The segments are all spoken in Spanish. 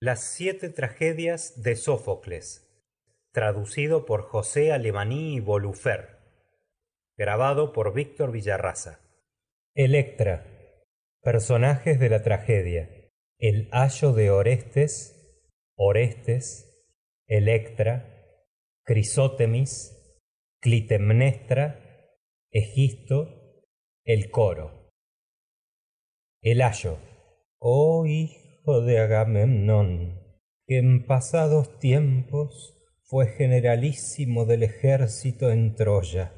Las siete tragedias de Sófocles, traducido por José Alemaní y Bolufer, grabado por Víctor Villarraza. Electra, personajes de la tragedia. El ayo de Orestes, Orestes, Electra, Crisótemis, Clitemnestra, Egisto, el coro. El ayo, oh de Agamemnón, que en pasados tiempos fue generalísimo del ejército en Troya.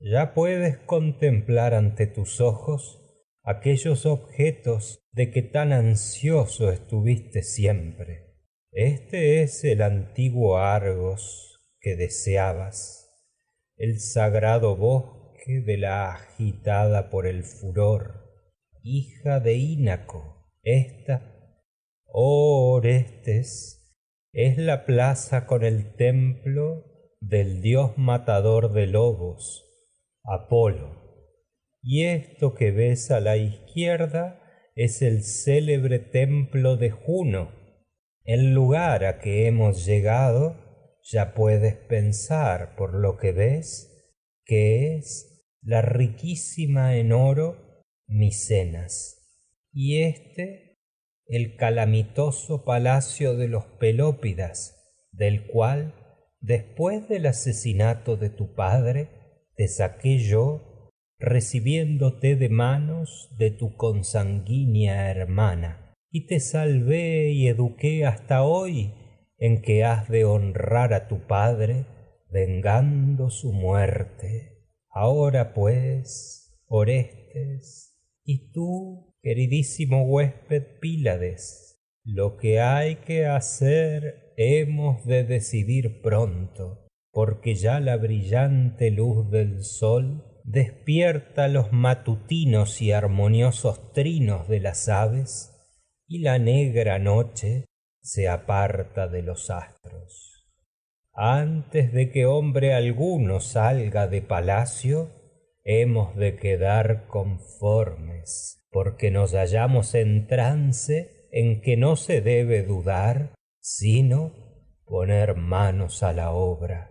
Ya puedes contemplar ante tus ojos aquellos objetos de que tan ansioso estuviste siempre. Este es el antiguo Argos que deseabas, el sagrado bosque de la agitada por el furor, hija de Ínaco, esta Orestes es la plaza con el templo del dios matador de lobos, Apolo. Y esto que ves a la izquierda es el célebre templo de Juno. El lugar a que hemos llegado, ya puedes pensar por lo que ves, que es la riquísima en oro Micenas. Y este el calamitoso palacio de los Pelópidas, del cual, después del asesinato de tu padre, te saqué yo, recibiéndote de manos de tu consanguínea hermana, y te salvé y eduqué hasta hoy en que has de honrar a tu padre, vengando su muerte. Ahora pues, Orestes, y tú queridísimo huésped Pílades, lo que hay que hacer hemos de decidir pronto, porque ya la brillante luz del sol despierta los matutinos y armoniosos trinos de las aves, y la negra noche se aparta de los astros. Antes de que hombre alguno salga de palacio, hemos de quedar conformes porque nos hallamos en trance en que no se debe dudar, sino poner manos a la obra.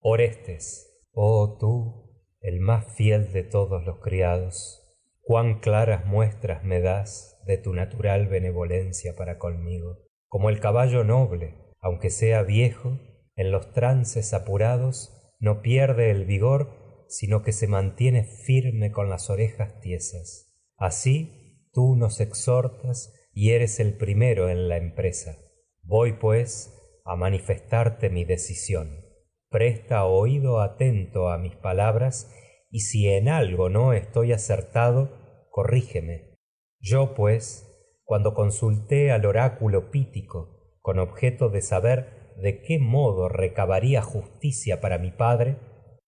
Orestes, oh tú, el más fiel de todos los criados, cuán claras muestras me das de tu natural benevolencia para conmigo, como el caballo noble, aunque sea viejo, en los trances apurados no pierde el vigor, sino que se mantiene firme con las orejas tiesas Así tú nos exhortas y eres el primero en la empresa. Voy, pues, a manifestarte mi decisión. Presta oído atento a mis palabras y si en algo no estoy acertado, corrígeme. Yo, pues, cuando consulté al oráculo pítico con objeto de saber de qué modo recabaría justicia para mi padre,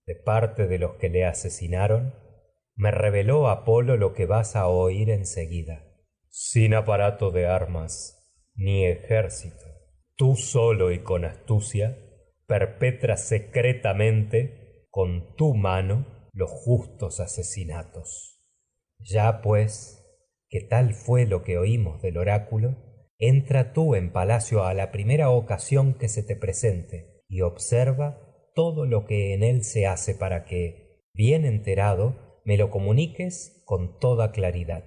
de parte de los que le asesinaron, me reveló Apolo lo que vas a oír enseguida. Sin aparato de armas ni ejército, tú solo y con astucia perpetras secretamente con tu mano los justos asesinatos. Ya pues, que tal fue lo que oímos del oráculo, entra tú en palacio a la primera ocasión que se te presente y observa todo lo que en él se hace para que, bien enterado, me lo comuniques con toda claridad.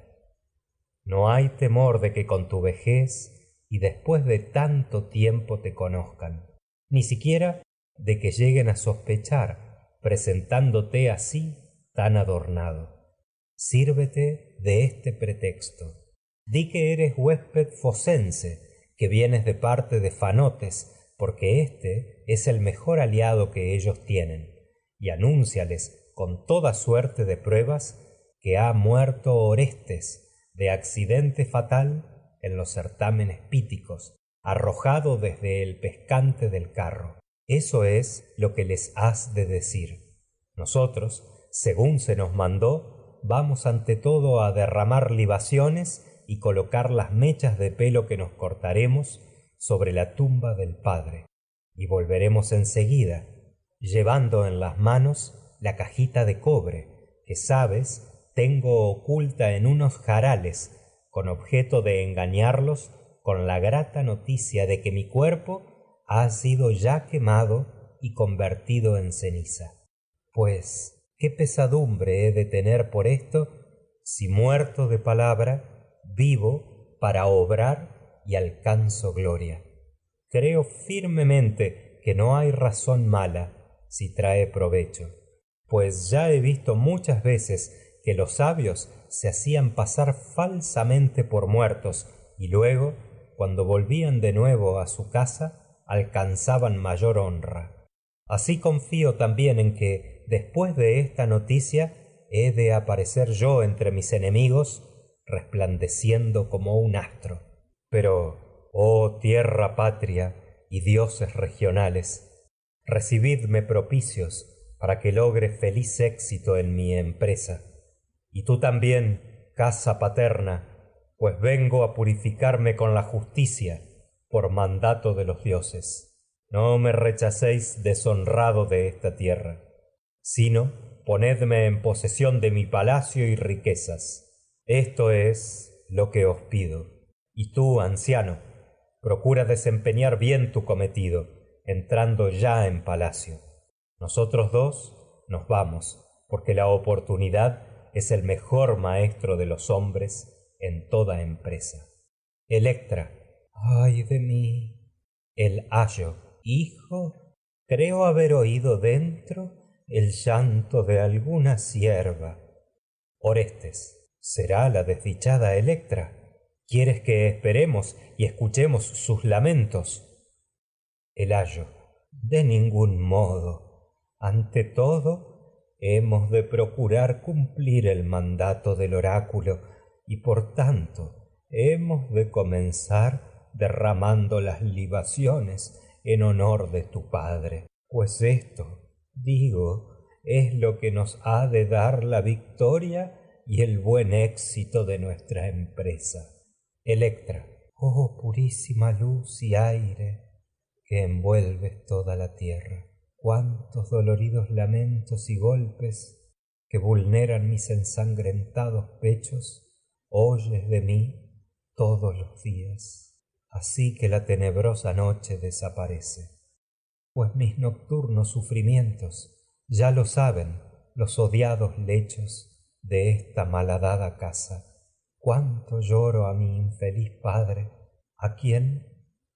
No hay temor de que con tu vejez y después de tanto tiempo te conozcan, ni siquiera de que lleguen a sospechar presentándote así tan adornado. Sírvete de este pretexto. Di que eres huésped fosense, que vienes de parte de Fanotes, porque éste es el mejor aliado que ellos tienen, y anúnciales con toda suerte de pruebas que ha muerto Orestes de accidente fatal en los certámenes píticos, arrojado desde el pescante del carro. Eso es lo que les has de decir. Nosotros, según se nos mandó, vamos ante todo a derramar libaciones y colocar las mechas de pelo que nos cortaremos sobre la tumba del Padre. Y volveremos enseguida, llevando en las manos la cajita de cobre, que sabes, tengo oculta en unos jarales, con objeto de engañarlos con la grata noticia de que mi cuerpo ha sido ya quemado y convertido en ceniza. Pues, ¿qué pesadumbre he de tener por esto si muerto de palabra, vivo para obrar y alcanzo gloria? Creo firmemente que no hay razón mala si trae provecho, pues ya he visto muchas veces que los sabios se hacían pasar falsamente por muertos y luego cuando volvían de nuevo a su casa, alcanzaban mayor honra. Así confío también en que, después de esta noticia, he de aparecer yo entre mis enemigos, resplandeciendo como un astro. Pero, oh tierra patria y dioses regionales, recibidme propicios para que logre feliz éxito en mi empresa. Y tú también, casa paterna, pues vengo a purificarme con la justicia por mandato de los dioses. No me rechacéis deshonrado de esta tierra, sino ponedme en posesión de mi palacio y riquezas. Esto es lo que os pido. Y tú, anciano, procura desempeñar bien tu cometido, entrando ya en palacio. Nosotros dos nos vamos, porque la oportunidad es el mejor maestro de los hombres en toda empresa. Electra. Ay de mí. El ayo. Hijo, creo haber oído dentro el llanto de alguna sierva. Orestes. ¿Será la desdichada Electra? ¿Quieres que esperemos y escuchemos sus lamentos? El ayo. De ningún modo. Ante todo, hemos de procurar cumplir el mandato del oráculo y por tanto hemos de comenzar derramando las libaciones en honor de tu Padre, pues esto, digo, es lo que nos ha de dar la victoria y el buen éxito de nuestra empresa. Electra, oh purísima luz y aire que envuelves toda la tierra, cuántos doloridos lamentos y golpes que vulneran mis ensangrentados pechos oyes de mí todos los días, así que la tenebrosa noche desaparece. Pues mis nocturnos sufrimientos ya lo saben los odiados lechos de esta malhadada casa. Cuánto lloro a mi infeliz padre, a quien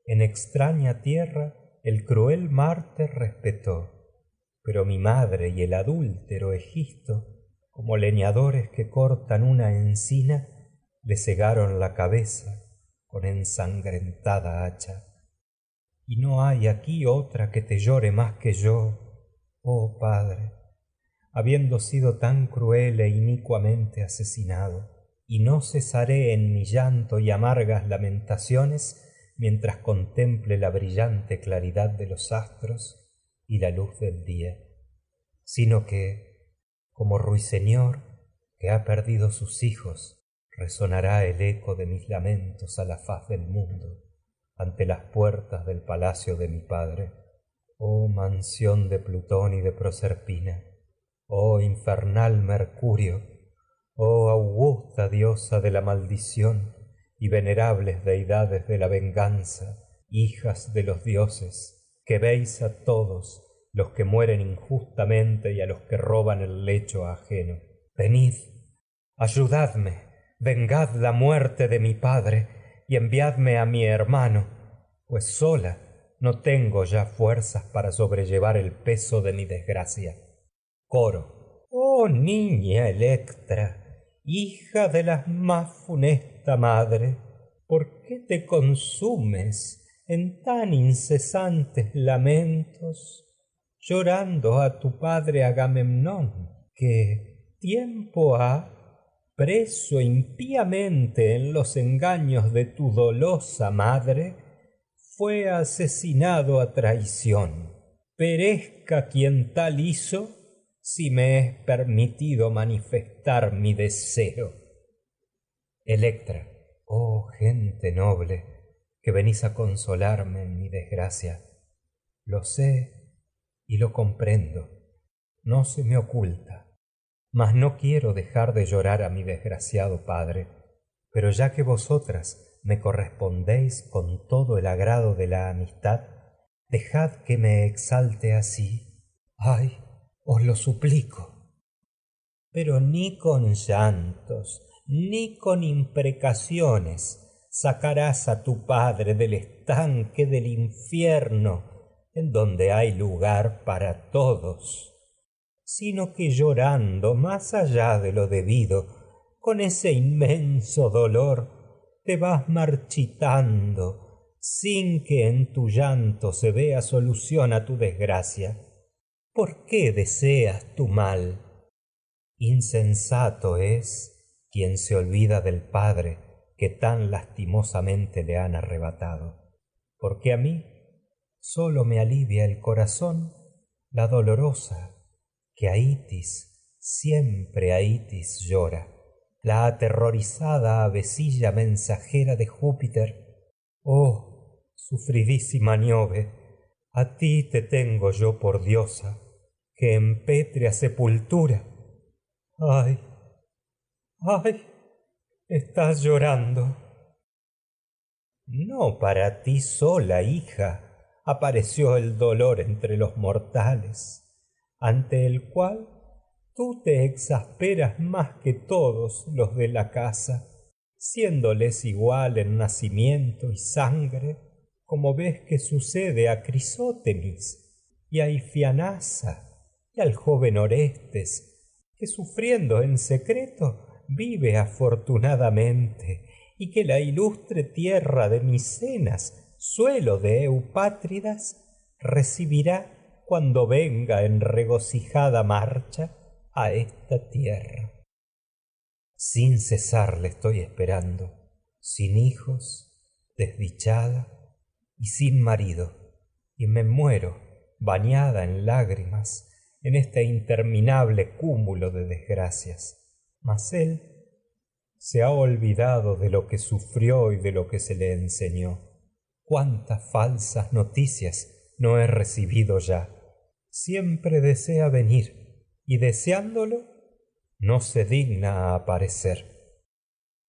en extraña tierra el cruel Marte respetó. Pero mi madre y el adúltero Egisto, como leñadores que cortan una encina, le cegaron la cabeza con ensangrentada hacha. Y no hay aquí otra que te llore más que yo, oh Padre, habiendo sido tan cruel e inicuamente asesinado. Y no cesaré en mi llanto y amargas lamentaciones mientras contemple la brillante claridad de los astros y la luz del día, sino que, como ruiseñor que ha perdido sus hijos, resonará el eco de mis lamentos a la faz del mundo ante las puertas del palacio de mi padre. Oh mansión de Plutón y de Proserpina, oh infernal Mercurio, oh augusta diosa de la maldición y venerables deidades de la venganza, hijas de los dioses, que veis a todos los que mueren injustamente y a los que roban el lecho ajeno. Venid, ayudadme vengad la muerte de mi padre y enviadme a mi hermano, pues sola no tengo ya fuerzas para sobrellevar el peso de mi desgracia. Coro. Oh niña Electra, hija de la más madre, ¿por qué te consumes en tan incesantes lamentos, llorando a tu padre Agamemnón, que tiempo ha preso impíamente en los engaños de tu dolosa madre, fue asesinado a traición. Perezca quien tal hizo si me es permitido manifestar mi deseo. Electra, oh gente noble, que venís a consolarme en mi desgracia, lo sé y lo comprendo, no se me oculta, mas no quiero dejar de llorar a mi desgraciado padre, pero ya que vosotras me correspondéis con todo el agrado de la amistad, dejad que me exalte así. Ay, os lo suplico. Pero ni con llantos, ni con imprecaciones sacarás a tu padre del estanque del infierno, en donde hay lugar para todos, sino que llorando más allá de lo debido, con ese inmenso dolor, te vas marchitando, sin que en tu llanto se vea solución a tu desgracia. ¿Por qué deseas tu mal? Insensato es quien se olvida del Padre que tan lastimosamente le han arrebatado. Porque a mí solo me alivia el corazón la dolorosa que Aitis, siempre Aitis llora, la aterrorizada avecilla mensajera de Júpiter. Oh, sufridísima Niove, a ti te tengo yo por diosa, que en pétrea sepultura. Ay, ay, estás llorando. No para ti sola, hija, apareció el dolor entre los mortales, ante el cual tú te exasperas más que todos los de la casa, siéndoles igual en nacimiento y sangre, como ves que sucede a Crisótemis y a Ifianasa y al joven Orestes, que sufriendo en secreto vive afortunadamente y que la ilustre tierra de Micenas, suelo de Eupátridas, recibirá cuando venga en regocijada marcha a esta tierra. Sin cesar le estoy esperando, sin hijos, desdichada y sin marido, y me muero bañada en lágrimas en este interminable cúmulo de desgracias. Mas él se ha olvidado de lo que sufrió y de lo que se le enseñó. Cuántas falsas noticias no he recibido ya. Siempre desea venir y deseándolo no se digna aparecer.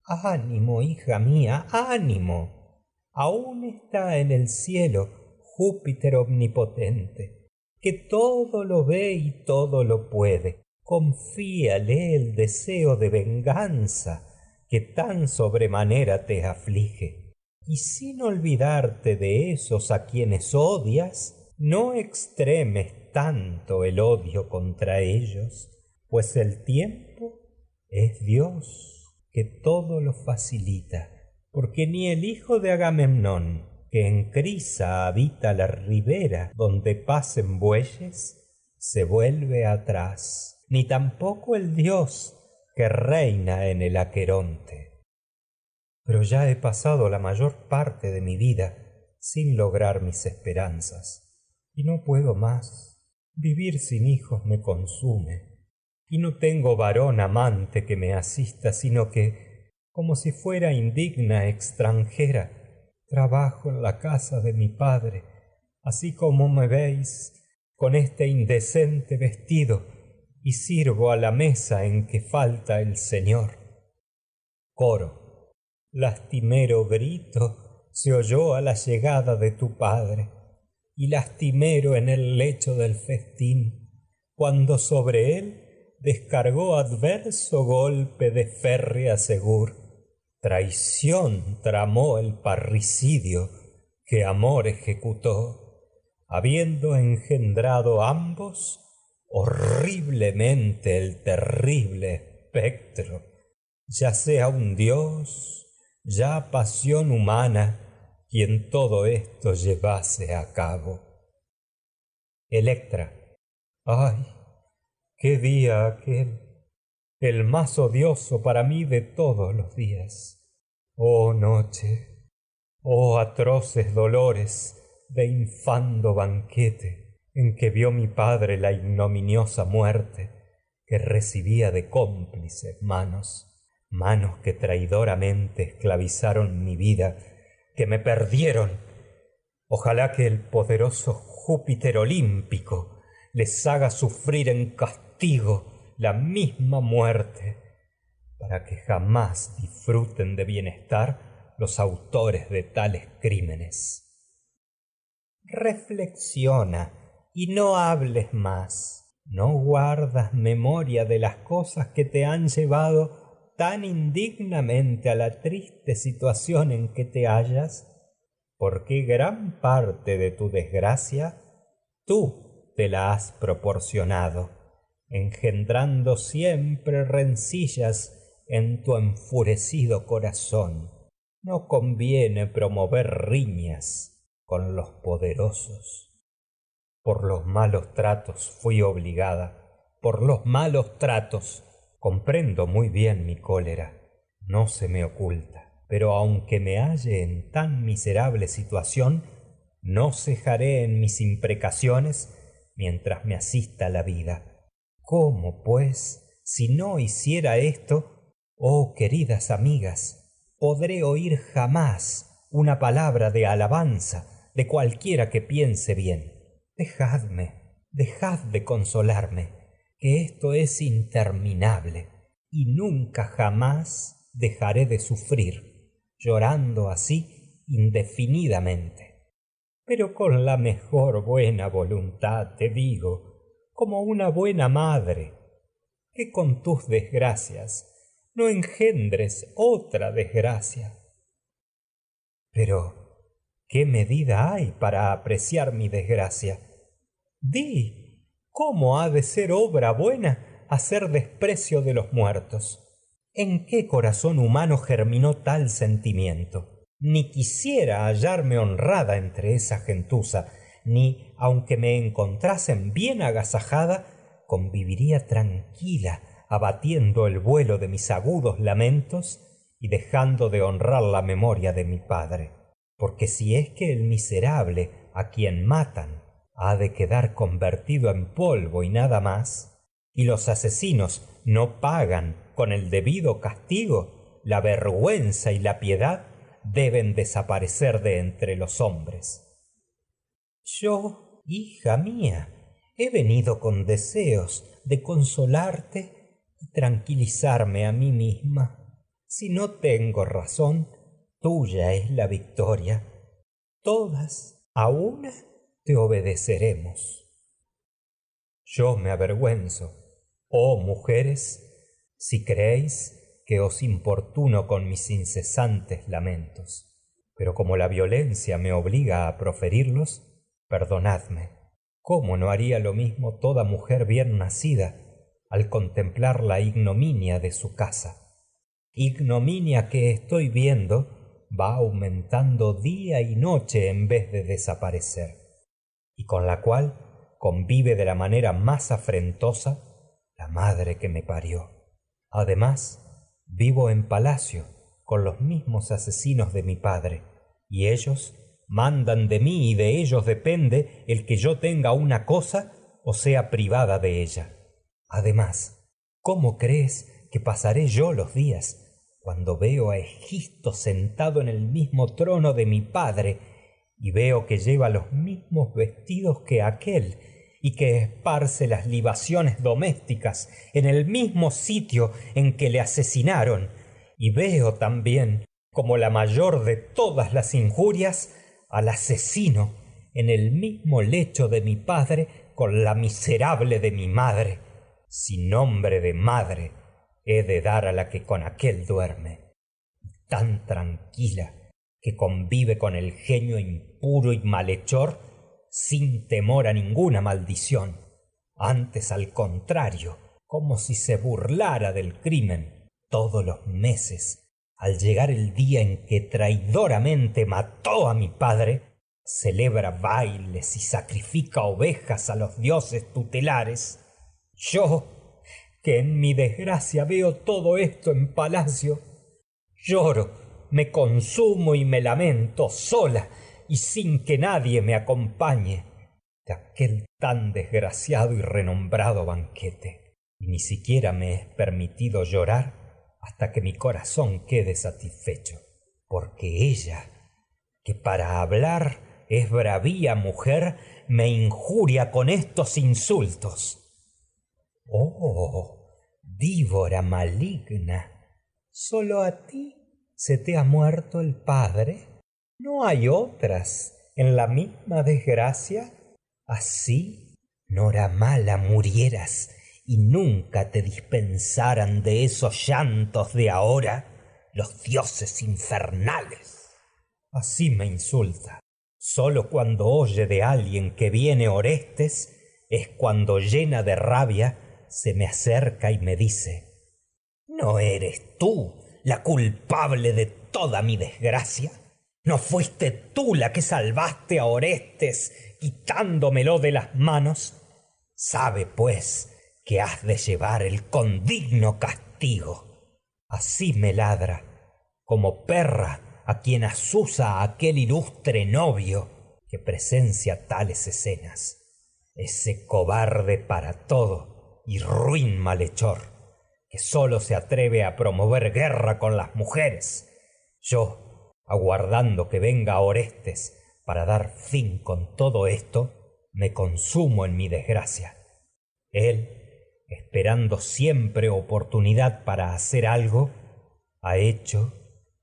Ánimo, hija mía, ánimo. Aún está en el cielo Júpiter omnipotente que todo lo ve y todo lo puede. Confíale el deseo de venganza que tan sobremanera te aflige. Y sin olvidarte de esos a quienes odias, no extremes tanto el odio contra ellos, pues el tiempo es Dios que todo lo facilita, porque ni el hijo de Agamemnón, que en Crisa habita la ribera donde pasen bueyes, se vuelve atrás, ni tampoco el dios que reina en el Aqueronte. Pero ya he pasado la mayor parte de mi vida sin lograr mis esperanzas, y no puedo más. Vivir sin hijos me consume, y no tengo varón amante que me asista, sino que, como si fuera indigna extranjera, Trabajo en la casa de mi padre, así como me veis con este indecente vestido, y sirvo a la mesa en que falta el Señor. Coro. Lastimero grito se oyó a la llegada de tu padre, y lastimero en el lecho del festín, cuando sobre él descargó adverso golpe de férrea segur traición tramó el parricidio que amor ejecutó, habiendo engendrado ambos horriblemente el terrible espectro, ya sea un dios, ya pasión humana, quien todo esto llevase a cabo. Electra. Ay, qué día aquel el más odioso para mí de todos los días. Oh noche, oh atroces dolores de infando banquete en que vio mi padre la ignominiosa muerte que recibía de cómplices manos, manos que traidoramente esclavizaron mi vida, que me perdieron. Ojalá que el poderoso Júpiter olímpico les haga sufrir en castigo la misma muerte, para que jamás disfruten de bienestar los autores de tales crímenes. Reflexiona y no hables más. ¿No guardas memoria de las cosas que te han llevado tan indignamente a la triste situación en que te hallas? Porque gran parte de tu desgracia tú te la has proporcionado, engendrando siempre rencillas en tu enfurecido corazón. No conviene promover riñas con los poderosos. Por los malos tratos fui obligada, por los malos tratos. Comprendo muy bien mi cólera, no se me oculta, pero aunque me halle en tan miserable situación, no cejaré en mis imprecaciones mientras me asista la vida. ¿Cómo, pues, si no hiciera esto, oh queridas amigas, podré oír jamás una palabra de alabanza de cualquiera que piense bien. Dejadme, dejad de consolarme, que esto es interminable, y nunca jamás dejaré de sufrir, llorando así indefinidamente. Pero con la mejor buena voluntad te digo, como una buena madre, que con tus desgracias no engendres otra desgracia. Pero ¿Qué medida hay para apreciar mi desgracia? Di, ¿cómo ha de ser obra buena hacer desprecio de los muertos? ¿En qué corazón humano germinó tal sentimiento? Ni quisiera hallarme honrada entre esa gentuza, ni, aunque me encontrasen bien agasajada, conviviría tranquila, abatiendo el vuelo de mis agudos lamentos y dejando de honrar la memoria de mi padre. Porque si es que el miserable a quien matan ha de quedar convertido en polvo y nada más, y los asesinos no pagan con el debido castigo, la vergüenza y la piedad deben desaparecer de entre los hombres. Yo, hija mía, he venido con deseos de consolarte y tranquilizarme a mí misma. Si no tengo razón, tuya es la victoria. Todas a una te obedeceremos. Yo me avergüenzo, oh mujeres, si creéis que os importuno con mis incesantes lamentos. Pero como la violencia me obliga a proferirlos, perdonadme. ¿Cómo no haría lo mismo toda mujer bien nacida al contemplar la ignominia de su casa? Ignominia que estoy viendo va aumentando día y noche en vez de desaparecer, y con la cual convive de la manera más afrentosa la madre que me parió. Además, vivo en palacio con los mismos asesinos de mi padre, y ellos mandan de mí y de ellos depende el que yo tenga una cosa o sea privada de ella. Además, ¿cómo crees que pasaré yo los días cuando veo a Egisto sentado en el mismo trono de mi padre y veo que lleva los mismos vestidos que aquel y que esparce las libaciones domésticas en el mismo sitio en que le asesinaron, y veo también como la mayor de todas las injurias al asesino en el mismo lecho de mi padre con la miserable de mi madre, sin nombre de madre he de dar a la que con aquel duerme, tan tranquila que convive con el genio impuro y malhechor sin temor a ninguna maldición, antes al contrario, como si se burlara del crimen todos los meses, al llegar el día en que traidoramente mató a mi padre, celebra bailes y sacrifica ovejas a los dioses tutelares. Yo, que en mi desgracia veo todo esto en palacio, lloro me consumo y me lamento sola y sin que nadie me acompañe de aquel tan desgraciado y renombrado banquete. Y ni siquiera me es permitido llorar hasta que mi corazón quede satisfecho, porque ella, que para hablar es bravía mujer, me injuria con estos insultos. Oh, víbora maligna, solo a ti se te ha muerto el padre. ¿No hay otras en la misma desgracia? Así, mala murieras y nunca te dispensaran de esos llantos de ahora los dioses infernales. Así me insulta. Solo cuando oye de alguien que viene Orestes es cuando llena de rabia se me acerca y me dice, ¿no eres tú la culpable de toda mi desgracia? ¿No fuiste tú la que salvaste a Orestes quitándomelo de las manos? Sabe, pues, que has de llevar el condigno castigo. Así me ladra, como perra a quien asusa aquel ilustre novio que presencia tales escenas. Ese cobarde para todo y ruin malhechor, que solo se atreve a promover guerra con las mujeres. Yo, aguardando que venga Orestes para dar fin con todo esto, me consumo en mi desgracia. Él, esperando siempre oportunidad para hacer algo, ha hecho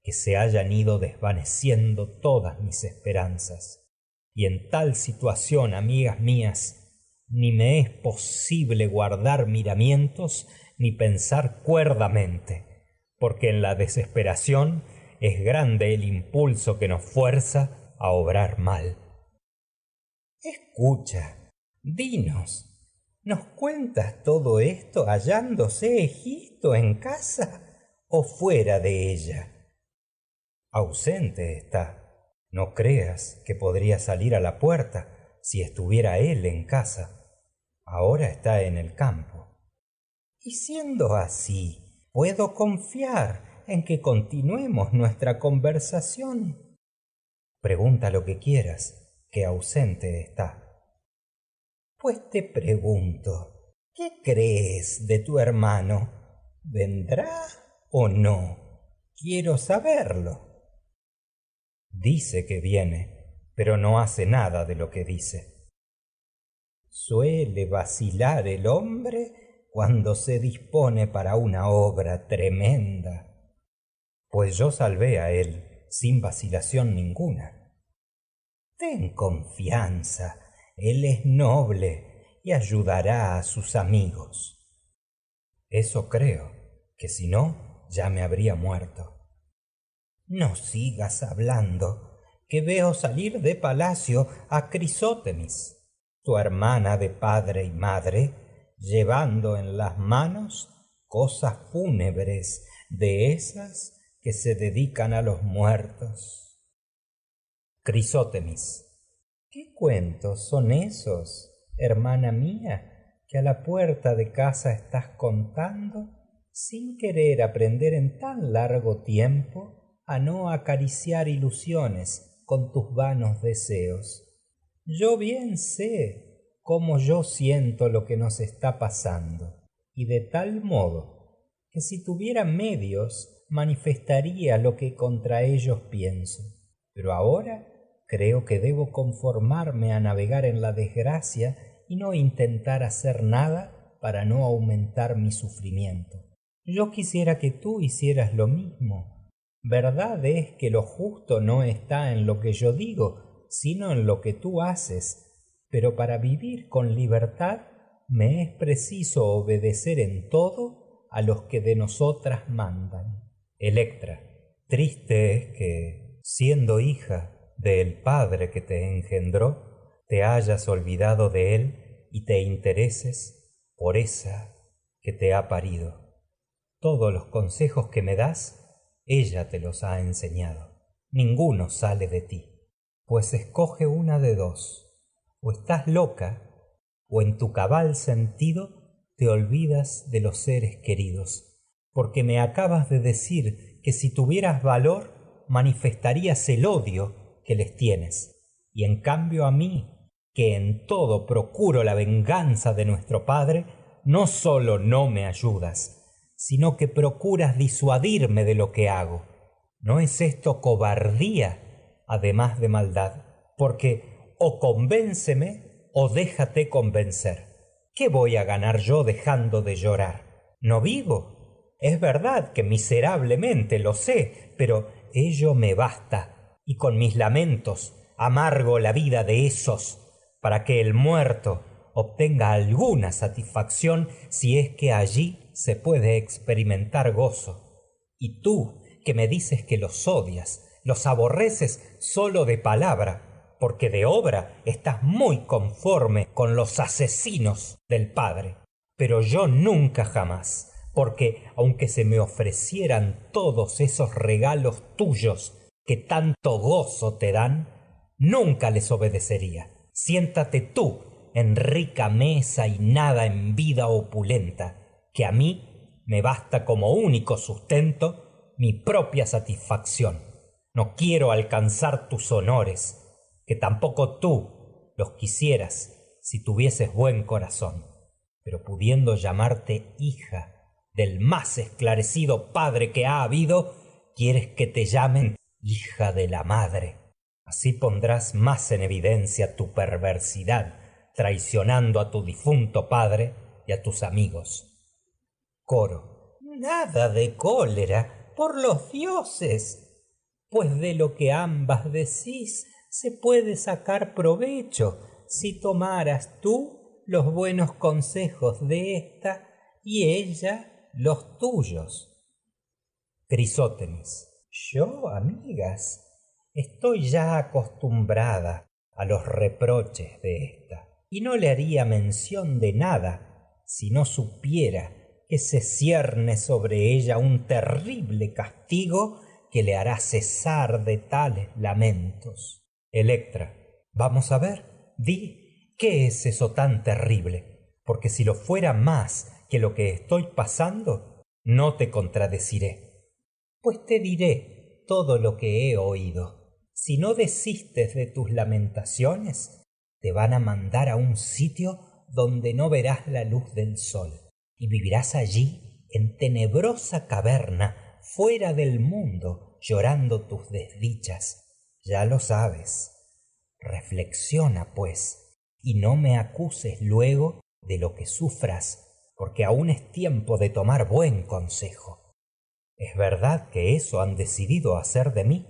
que se hayan ido desvaneciendo todas mis esperanzas. Y en tal situación, amigas mías, ni me es posible guardar miramientos ni pensar cuerdamente, porque en la desesperación es grande el impulso que nos fuerza a obrar mal. Escucha, dinos, ¿nos cuentas todo esto hallándose Egipto en casa o fuera de ella? Ausente está. No creas que podría salir a la puerta si estuviera él en casa. Ahora está en el campo. Y siendo así, puedo confiar en que continuemos nuestra conversación. Pregunta lo que quieras, que ausente está. Pues te pregunto, ¿qué crees de tu hermano? ¿Vendrá o no? Quiero saberlo. Dice que viene, pero no hace nada de lo que dice. Suele vacilar el hombre cuando se dispone para una obra tremenda pues yo salvé a él sin vacilación ninguna. Ten confianza, él es noble y ayudará a sus amigos. Eso creo, que si no, ya me habría muerto. No sigas hablando, que veo salir de palacio a Crisótemis, tu hermana de padre y madre, llevando en las manos cosas fúnebres de esas que se dedican a los muertos. Crisótemis. ¿Qué cuentos son esos, hermana mía, que a la puerta de casa estás contando sin querer aprender en tan largo tiempo a no acariciar ilusiones con tus vanos deseos? Yo bien sé cómo yo siento lo que nos está pasando, y de tal modo que si tuviera medios manifestaría lo que contra ellos pienso. Pero ahora creo que debo conformarme a navegar en la desgracia y no intentar hacer nada para no aumentar mi sufrimiento. Yo quisiera que tú hicieras lo mismo. Verdad es que lo justo no está en lo que yo digo, sino en lo que tú haces, pero para vivir con libertad me es preciso obedecer en todo a los que de nosotras mandan. Electra, triste es que, siendo hija del padre que te engendró, te hayas olvidado de él y te intereses por esa que te ha parido. Todos los consejos que me das, ella te los ha enseñado. Ninguno sale de ti, pues escoge una de dos. O estás loca, o en tu cabal sentido te olvidas de los seres queridos porque me acabas de decir que si tuvieras valor, manifestarías el odio que les tienes. Y en cambio a mí, que en todo procuro la venganza de nuestro padre, no solo no me ayudas, sino que procuras disuadirme de lo que hago. ¿No es esto cobardía, además de maldad? Porque o convénceme o déjate convencer. ¿Qué voy a ganar yo dejando de llorar? ¿No vivo? Es verdad que miserablemente lo sé, pero ello me basta, y con mis lamentos amargo la vida de esos, para que el muerto obtenga alguna satisfacción si es que allí se puede experimentar gozo. Y tú, que me dices que los odias, los aborreces solo de palabra, porque de obra estás muy conforme con los asesinos del Padre. Pero yo nunca jamás porque aunque se me ofrecieran todos esos regalos tuyos que tanto gozo te dan, nunca les obedecería. Siéntate tú en rica mesa y nada en vida opulenta, que a mí me basta como único sustento mi propia satisfacción. No quiero alcanzar tus honores, que tampoco tú los quisieras si tuvieses buen corazón, pero pudiendo llamarte hija, del más esclarecido padre que ha habido, quieres que te llamen hija de la madre. Así pondrás más en evidencia tu perversidad, traicionando a tu difunto padre y a tus amigos. Coro. Nada de cólera, por los dioses, pues de lo que ambas decís se puede sacar provecho si tomaras tú los buenos consejos de ésta y ella los tuyos. Crisótemis. Yo, amigas, estoy ya acostumbrada a los reproches de ésta, y no le haría mención de nada si no supiera que se cierne sobre ella un terrible castigo que le hará cesar de tales lamentos. Electra. Vamos a ver, di, ¿qué es eso tan terrible? Porque si lo fuera más que lo que estoy pasando, no te contradeciré. Pues te diré todo lo que he oído. Si no desistes de tus lamentaciones, te van a mandar a un sitio donde no verás la luz del sol, y vivirás allí en tenebrosa caverna, fuera del mundo, llorando tus desdichas. Ya lo sabes. Reflexiona, pues, y no me acuses luego de lo que sufras porque aún es tiempo de tomar buen consejo. ¿Es verdad que eso han decidido hacer de mí?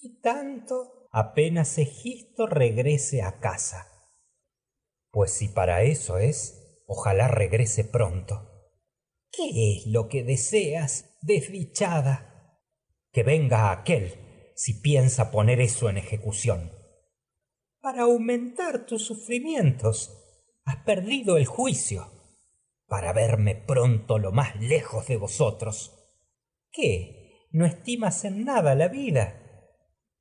Y tanto apenas Egisto regrese a casa. Pues si para eso es, ojalá regrese pronto. ¿Qué es lo que deseas, desdichada? Que venga aquel, si piensa poner eso en ejecución. Para aumentar tus sufrimientos. Has perdido el juicio para verme pronto lo más lejos de vosotros. ¿Qué? ¿No estimas en nada la vida?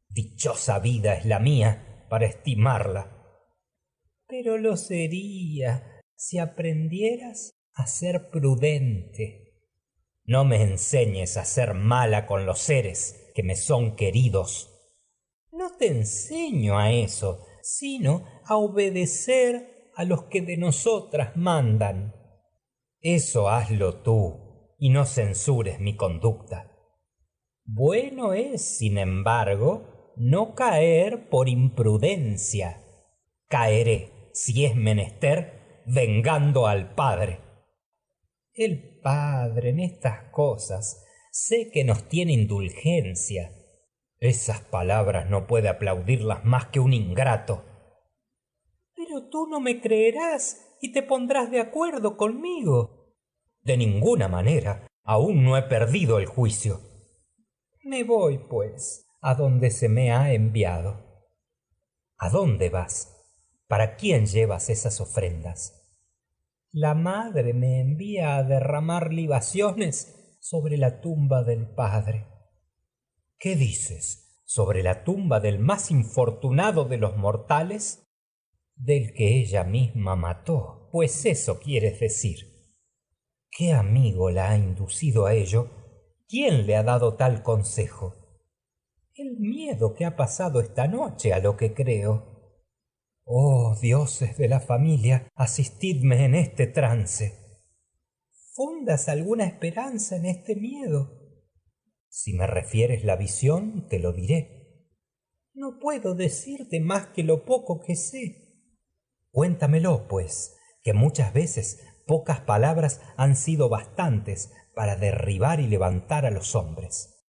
Dichosa vida es la mía para estimarla. Pero lo sería si aprendieras a ser prudente. No me enseñes a ser mala con los seres que me son queridos. No te enseño a eso, sino a obedecer a los que de nosotras mandan. Eso hazlo tú y no censures mi conducta. Bueno es, sin embargo, no caer por imprudencia. Caeré, si es menester, vengando al Padre. El Padre en estas cosas sé que nos tiene indulgencia. Esas palabras no puede aplaudirlas más que un ingrato. Pero tú no me creerás y te pondrás de acuerdo conmigo. De ninguna manera. Aún no he perdido el juicio. Me voy, pues, a donde se me ha enviado. ¿A dónde vas? ¿Para quién llevas esas ofrendas? La madre me envía a derramar libaciones sobre la tumba del padre. ¿Qué dices? ¿Sobre la tumba del más infortunado de los mortales? del que ella misma mató, pues eso quieres decir. ¿Qué amigo la ha inducido a ello? ¿Quién le ha dado tal consejo? el miedo que ha pasado esta noche a lo que creo. Oh dioses de la familia, asistidme en este trance. ¿Fundas alguna esperanza en este miedo? Si me refieres la visión, te lo diré. No puedo decirte más que lo poco que sé. Cuéntamelo, pues, que muchas veces pocas palabras han sido bastantes para derribar y levantar a los hombres.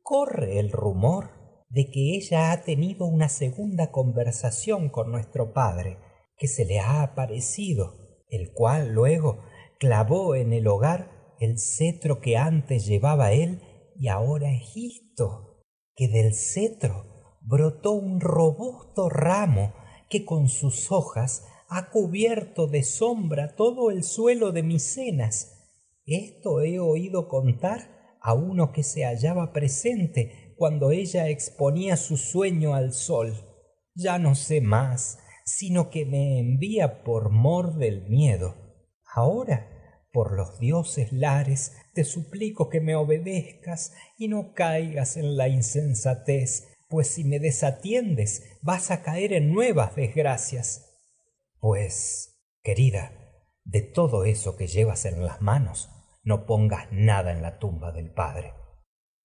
Corre el rumor de que ella ha tenido una segunda conversación con nuestro padre, que se le ha aparecido, el cual luego clavó en el hogar el cetro que antes llevaba él y ahora es visto que del cetro brotó un robusto ramo que con sus hojas ha cubierto de sombra todo el suelo de Micenas. Esto he oído contar a uno que se hallaba presente cuando ella exponía su sueño al sol. Ya no sé más, sino que me envía por mor del miedo. Ahora, por los dioses lares, te suplico que me obedezcas y no caigas en la insensatez, pues si me desatiendes vas a caer en nuevas desgracias. Pues, querida, de todo eso que llevas en las manos, no pongas nada en la tumba del Padre,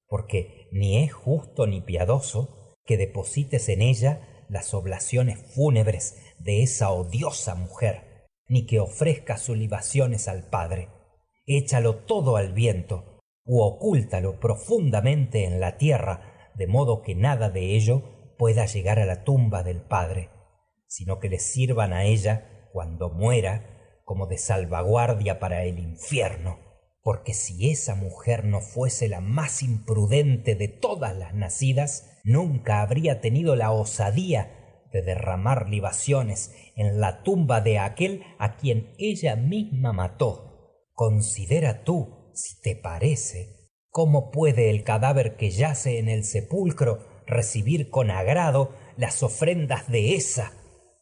porque ni es justo ni piadoso que deposites en ella las oblaciones fúnebres de esa odiosa mujer, ni que ofrezcas libaciones al Padre. Échalo todo al viento, u ocúltalo profundamente en la tierra, de modo que nada de ello pueda llegar a la tumba del Padre sino que le sirvan a ella cuando muera como de salvaguardia para el infierno. Porque si esa mujer no fuese la más imprudente de todas las nacidas, nunca habría tenido la osadía de derramar libaciones en la tumba de aquel a quien ella misma mató. Considera tú, si te parece, cómo puede el cadáver que yace en el sepulcro recibir con agrado las ofrendas de esa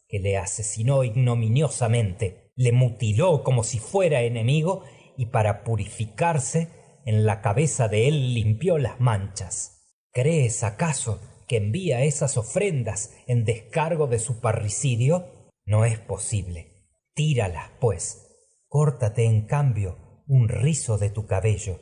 que le asesinó ignominiosamente, le mutiló como si fuera enemigo y para purificarse en la cabeza de él limpió las manchas. ¿Crees acaso que envía esas ofrendas en descargo de su parricidio? No es posible. Tíralas, pues. Córtate en cambio un rizo de tu cabello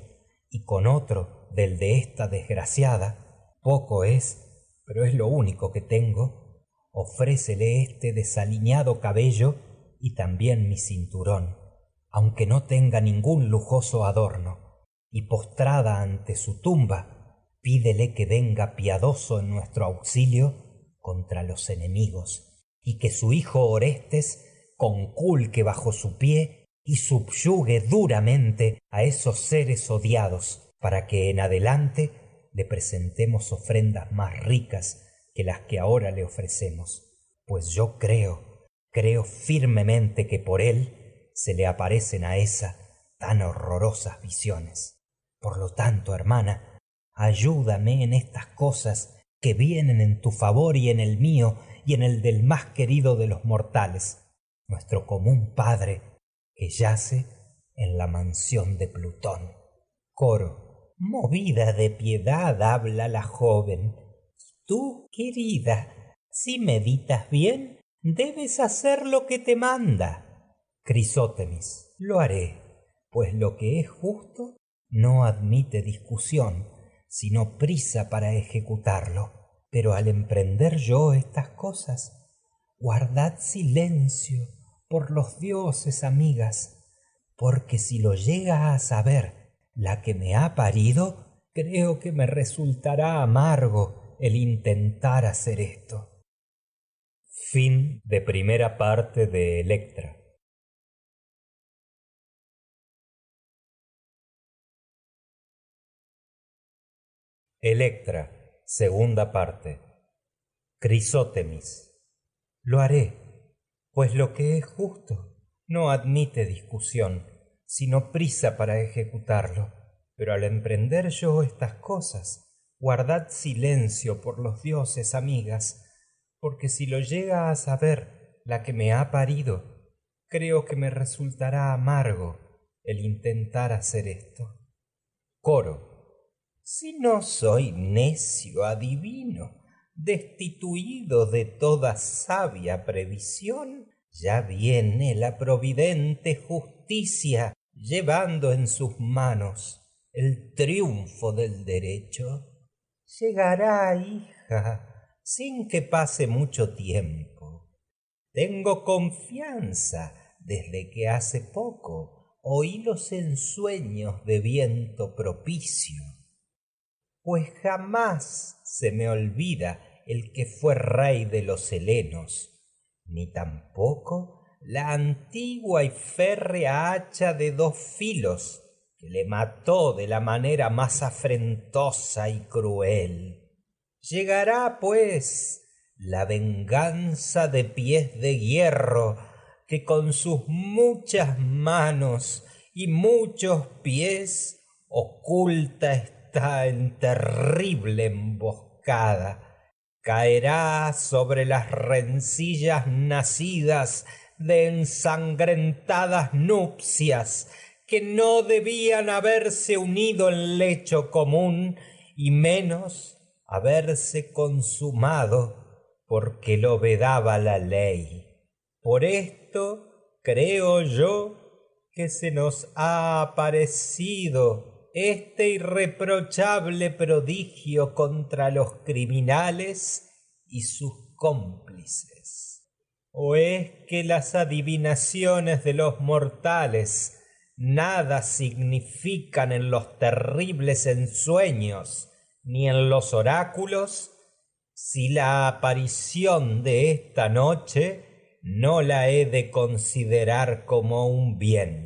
y con otro del de esta desgraciada, poco es, pero es lo único que tengo, ofrécele este desaliñado cabello y también mi cinturón, aunque no tenga ningún lujoso adorno, y postrada ante su tumba, pídele que venga piadoso en nuestro auxilio contra los enemigos, y que su hijo Orestes conculque bajo su pie y subyugue duramente a esos seres odiados, para que en adelante le presentemos ofrendas más ricas que las que ahora le ofrecemos, pues yo creo, creo firmemente que por él se le aparecen a esa tan horrorosas visiones. Por lo tanto, hermana, ayúdame en estas cosas que vienen en tu favor y en el mío y en el del más querido de los mortales, nuestro común Padre, que yace en la mansión de Plutón. Coro. Movida de piedad habla la joven Tú, querida, si meditas bien, debes hacer lo que te manda. Crisótemis, lo haré, pues lo que es justo no admite discusión, sino prisa para ejecutarlo. Pero al emprender yo estas cosas, guardad silencio por los dioses, amigas, porque si lo llega a saber la que me ha parido, creo que me resultará amargo el intentar hacer esto. Parte de Electra. Electra, segunda parte. Crisótemis. Lo haré, pues lo que es justo no admite discusión, sino prisa para ejecutarlo. Pero al emprender yo estas cosas, guardad silencio por los dioses, amigas, porque si lo llega a saber la que me ha parido, creo que me resultará amargo el intentar hacer esto. Coro. Si no soy necio adivino, destituido de toda sabia previsión, ya viene la providente justicia llevando en sus manos el triunfo del derecho. Llegará, hija, sin que pase mucho tiempo. Tengo confianza desde que hace poco oí los ensueños de viento propicio, pues jamás se me olvida el que fue rey de los helenos, ni tampoco la antigua y férrea hacha de dos filos que le mató de la manera más afrentosa y cruel. Llegará, pues, la venganza de pies de hierro, que con sus muchas manos y muchos pies oculta en terrible emboscada. Caerá sobre las rencillas nacidas de ensangrentadas nupcias que no debían haberse unido en lecho común y menos haberse consumado porque lo vedaba la ley. Por esto creo yo que se nos ha aparecido este irreprochable prodigio contra los criminales y sus cómplices. ¿O es que las adivinaciones de los mortales nada significan en los terribles ensueños ni en los oráculos, si la aparición de esta noche no la he de considerar como un bien.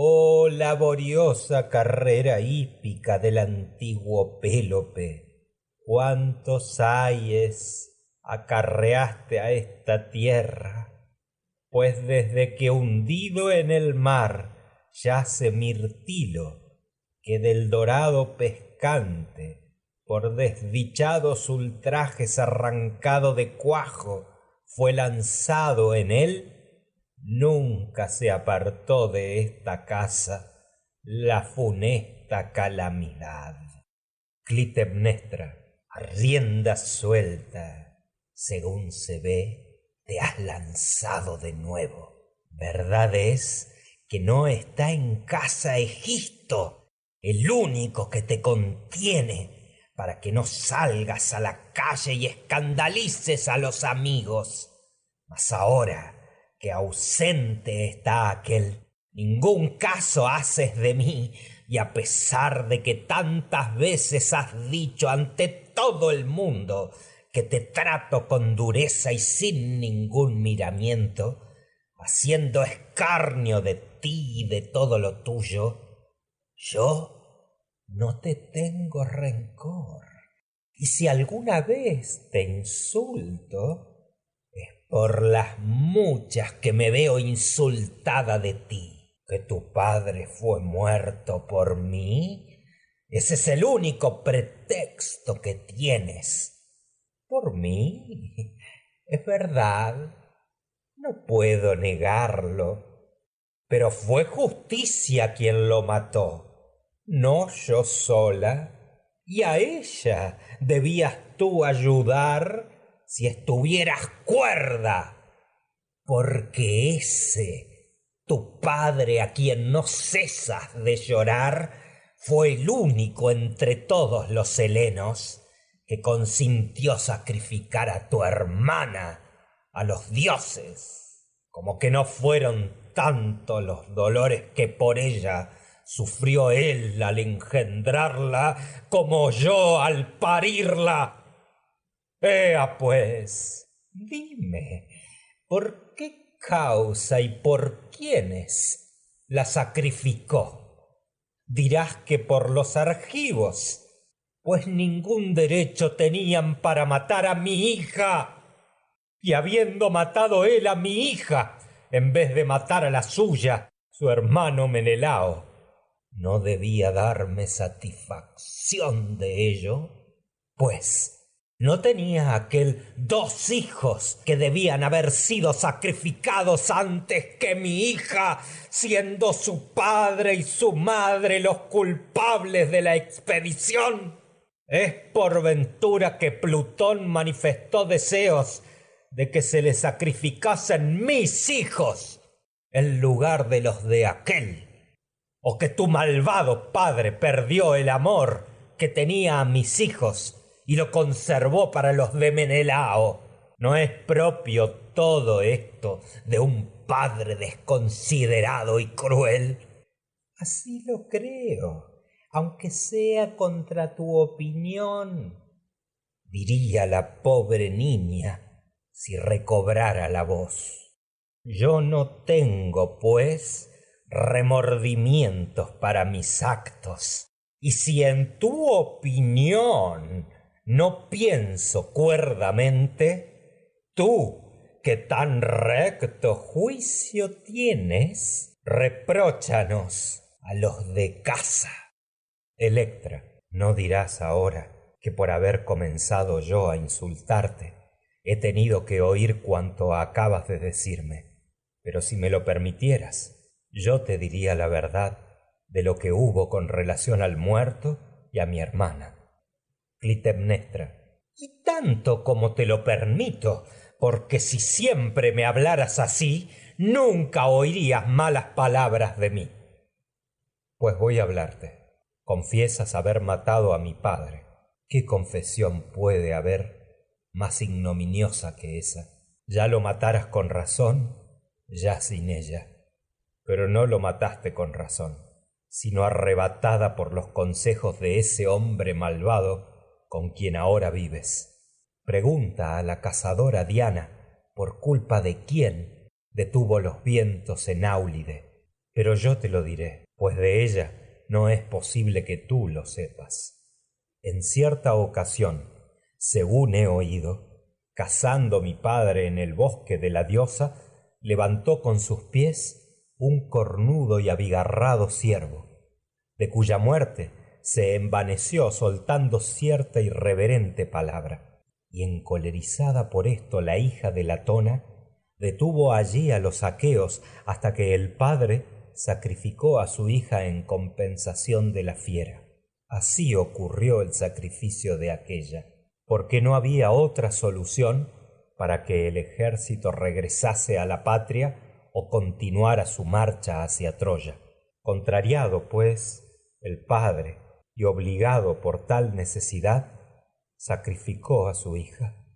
Oh laboriosa carrera hípica del antiguo Pélope, cuántos ayes acarreaste a esta tierra, pues desde que hundido en el mar yace Mirtilo, que del dorado pescante por desdichados ultrajes arrancado de cuajo, fue lanzado en él, nunca se apartó de esta casa la funesta calamidad. Clitemnestra, rienda suelta, según se ve, te has lanzado de nuevo. Verdad es que no está en casa Egisto, el único que te contiene para que no salgas a la calle y escandalices a los amigos. Mas ahora que ausente está aquel, ningún caso haces de mí, y a pesar de que tantas veces has dicho ante todo el mundo que te trato con dureza y sin ningún miramiento, haciendo escarnio de ti y de todo lo tuyo, yo no te tengo rencor. Y si alguna vez te insulto, por las muchas que me veo insultada de ti. Que tu padre fue muerto por mí. Ese es el único pretexto que tienes. Por mí. Es verdad. No puedo negarlo. Pero fue justicia quien lo mató no yo sola, y a ella debías tú ayudar si estuvieras cuerda, porque ese, tu padre a quien no cesas de llorar, fue el único entre todos los helenos que consintió sacrificar a tu hermana a los dioses, como que no fueron tanto los dolores que por ella sufrió él al engendrarla como yo al parirla. Pues, dime, ¿por qué causa y por quiénes la sacrificó? Dirás que por los argivos, pues ningún derecho tenían para matar a mi hija. Y habiendo matado él a mi hija, en vez de matar a la suya, su hermano Menelao, no debía darme satisfacción de ello, pues ¿No tenía aquel dos hijos que debían haber sido sacrificados antes que mi hija, siendo su padre y su madre los culpables de la expedición? Es por ventura que Plutón manifestó deseos de que se le sacrificasen mis hijos en lugar de los de aquel, o que tu malvado padre perdió el amor que tenía a mis hijos y lo conservó para los de Menelao. No es propio todo esto de un padre desconsiderado y cruel. Así lo creo, aunque sea contra tu opinión, diría la pobre niña si recobrara la voz. Yo no tengo, pues, remordimientos para mis actos. Y si en tu opinión no pienso cuerdamente, tú que tan recto juicio tienes, repróchanos a los de casa. Electra, no dirás ahora que por haber comenzado yo a insultarte, he tenido que oír cuanto acabas de decirme. Pero si me lo permitieras, yo te diría la verdad de lo que hubo con relación al muerto y a mi hermana. Clitemnestra. Y tanto como te lo permito, porque si siempre me hablaras así, nunca oirías malas palabras de mí. Pues voy a hablarte. Confiesas haber matado a mi padre. ¿Qué confesión puede haber más ignominiosa que esa? Ya lo mataras con razón, ya sin ella. Pero no lo mataste con razón, sino arrebatada por los consejos de ese hombre malvado con quien ahora vives. Pregunta a la cazadora Diana por culpa de quién detuvo los vientos en Áulide. Pero yo te lo diré, pues de ella no es posible que tú lo sepas. En cierta ocasión, según he oído, cazando mi padre en el bosque de la diosa, levantó con sus pies un cornudo y abigarrado ciervo, de cuya muerte se envaneció soltando cierta irreverente palabra. Y encolerizada por esto la hija de Latona, detuvo allí a los aqueos hasta que el padre sacrificó a su hija en compensación de la fiera. Así ocurrió el sacrificio de aquella, porque no había otra solución para que el ejército regresase a la patria o continuara su marcha hacia Troya. Contrariado, pues, el padre y obligado por tal necesidad, sacrificó a su hija,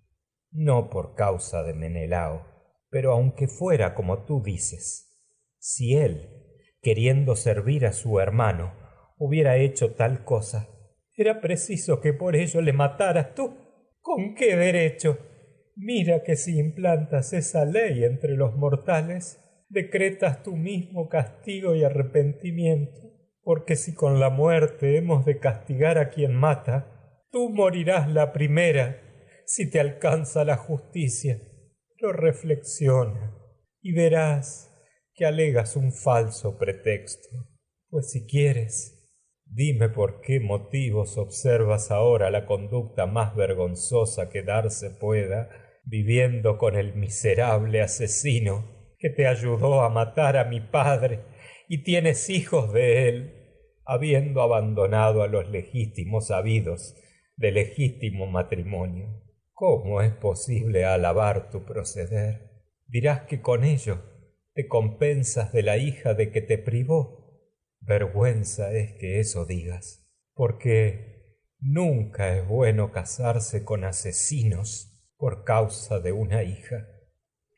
no por causa de Menelao, pero aunque fuera como tú dices, si él, queriendo servir a su hermano, hubiera hecho tal cosa, era preciso que por ello le mataras tú. ¿Con qué derecho? Mira que si implantas esa ley entre los mortales, decretas tú mismo castigo y arrepentimiento porque si con la muerte hemos de castigar a quien mata, tú morirás la primera si te alcanza la justicia. Pero reflexiona y verás que alegas un falso pretexto. Pues si quieres, dime por qué motivos observas ahora la conducta más vergonzosa que darse pueda, viviendo con el miserable asesino que te ayudó a matar a mi padre y tienes hijos de él, habiendo abandonado a los legítimos habidos de legítimo matrimonio. ¿Cómo es posible alabar tu proceder? Dirás que con ello te compensas de la hija de que te privó. Vergüenza es que eso digas, porque nunca es bueno casarse con asesinos por causa de una hija,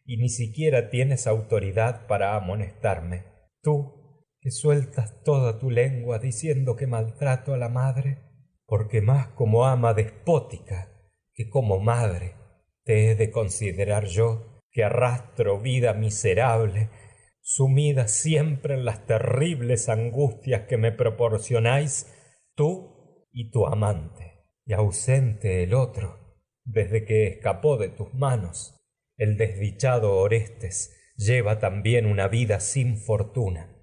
y ni siquiera tienes autoridad para amonestarme. Tú que sueltas toda tu lengua diciendo que maltrato a la madre, porque más como ama despótica que como madre te he de considerar yo, que arrastro vida miserable, sumida siempre en las terribles angustias que me proporcionáis tú y tu amante, y ausente el otro, desde que escapó de tus manos. El desdichado Orestes lleva también una vida sin fortuna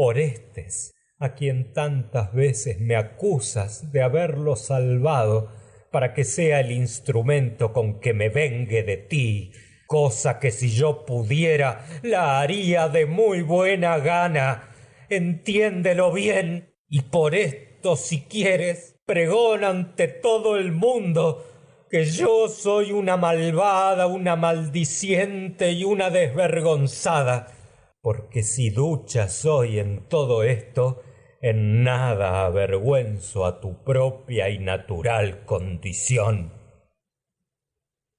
Orestes, a quien tantas veces me acusas de haberlo salvado para que sea el instrumento con que me vengue de ti, cosa que si yo pudiera la haría de muy buena gana. Entiéndelo bien, y por esto, si quieres, pregona ante todo el mundo que yo soy una malvada, una maldiciente y una desvergonzada, porque si ducha soy en todo esto, en nada avergüenzo a tu propia y natural condición.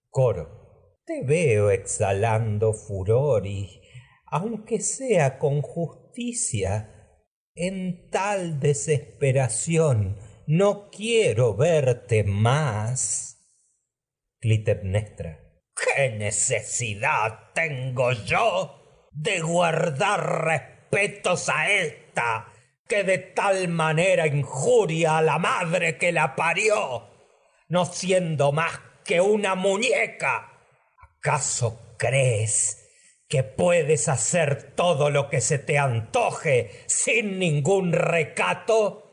Coro, te veo exhalando furor y, aunque sea con justicia, en tal desesperación no quiero verte más. Clitemnestra. ¿Qué necesidad tengo yo de guardar respetos a esta que de tal manera injuria a la madre que la parió, no siendo más que una muñeca? ¿Acaso crees que puedes hacer todo lo que se te antoje sin ningún recato?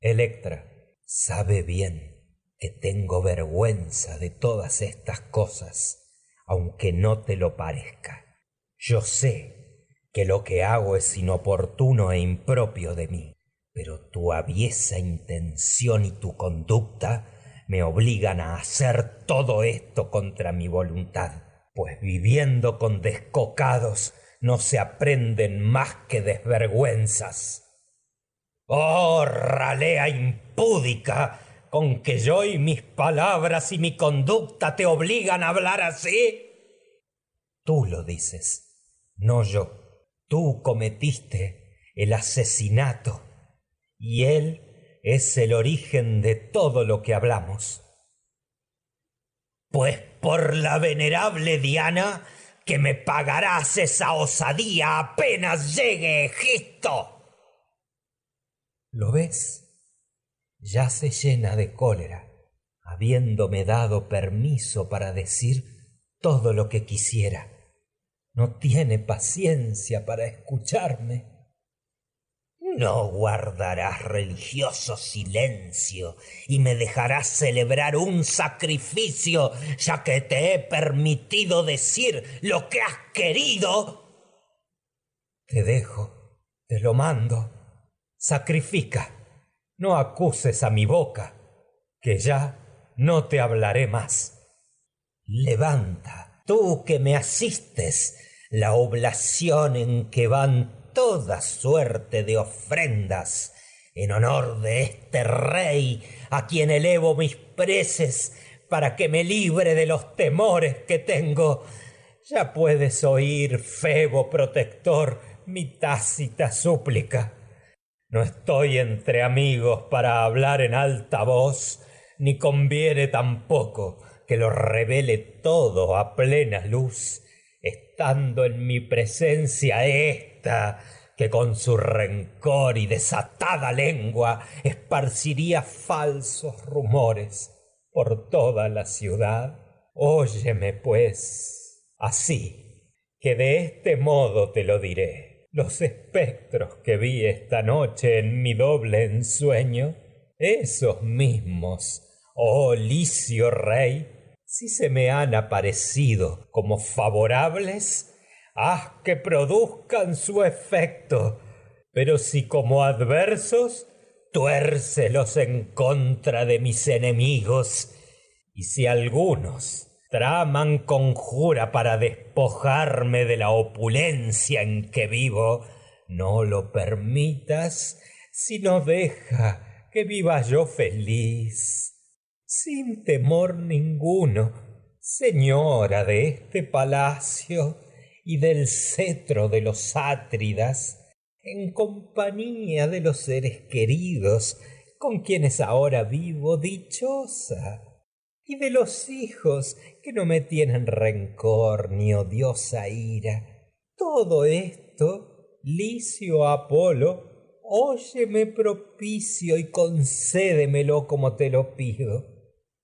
Electra, sabe bien que tengo vergüenza de todas estas cosas, aunque no te lo parezca. Yo sé que lo que hago es inoportuno e impropio de mí, pero tu aviesa intención y tu conducta me obligan a hacer todo esto contra mi voluntad, pues viviendo con descocados no se aprenden más que desvergüenzas. Oh, ralea impúdica, con que yo y mis palabras y mi conducta te obligan a hablar así? Tú lo dices, no yo. Tú cometiste el asesinato y él es el origen de todo lo que hablamos. Pues por la venerable Diana que me pagarás esa osadía apenas llegue Egipto. ¿Lo ves? Ya se llena de cólera, habiéndome dado permiso para decir todo lo que quisiera. No tiene paciencia para escucharme. No guardarás religioso silencio y me dejarás celebrar un sacrificio, ya que te he permitido decir lo que has querido. Te dejo, te lo mando, sacrifica no acuses a mi boca, que ya no te hablaré más. Levanta, tú que me asistes, la oblación en que van toda suerte de ofrendas en honor de este rey a quien elevo mis preces para que me libre de los temores que tengo. Ya puedes oír, Febo protector, mi tácita súplica. No estoy entre amigos para hablar en alta voz, ni conviene tampoco que lo revele todo a plena luz, estando en mi presencia esta que con su rencor y desatada lengua esparciría falsos rumores por toda la ciudad. Óyeme, pues, así, que de este modo te lo diré los espectros que vi esta noche en mi doble ensueño, esos mismos, oh licio rey, si se me han aparecido como favorables, haz que produzcan su efecto, pero si como adversos, tuércelos en contra de mis enemigos, y si algunos traman conjura para despojarme de la opulencia en que vivo, no lo permitas, sino deja que viva yo feliz, sin temor ninguno, señora de este palacio y del cetro de los átridas, en compañía de los seres queridos con quienes ahora vivo dichosa y de los hijos que no me tienen rencor ni odiosa ira. Todo esto, Licio Apolo, óyeme propicio y concédemelo como te lo pido.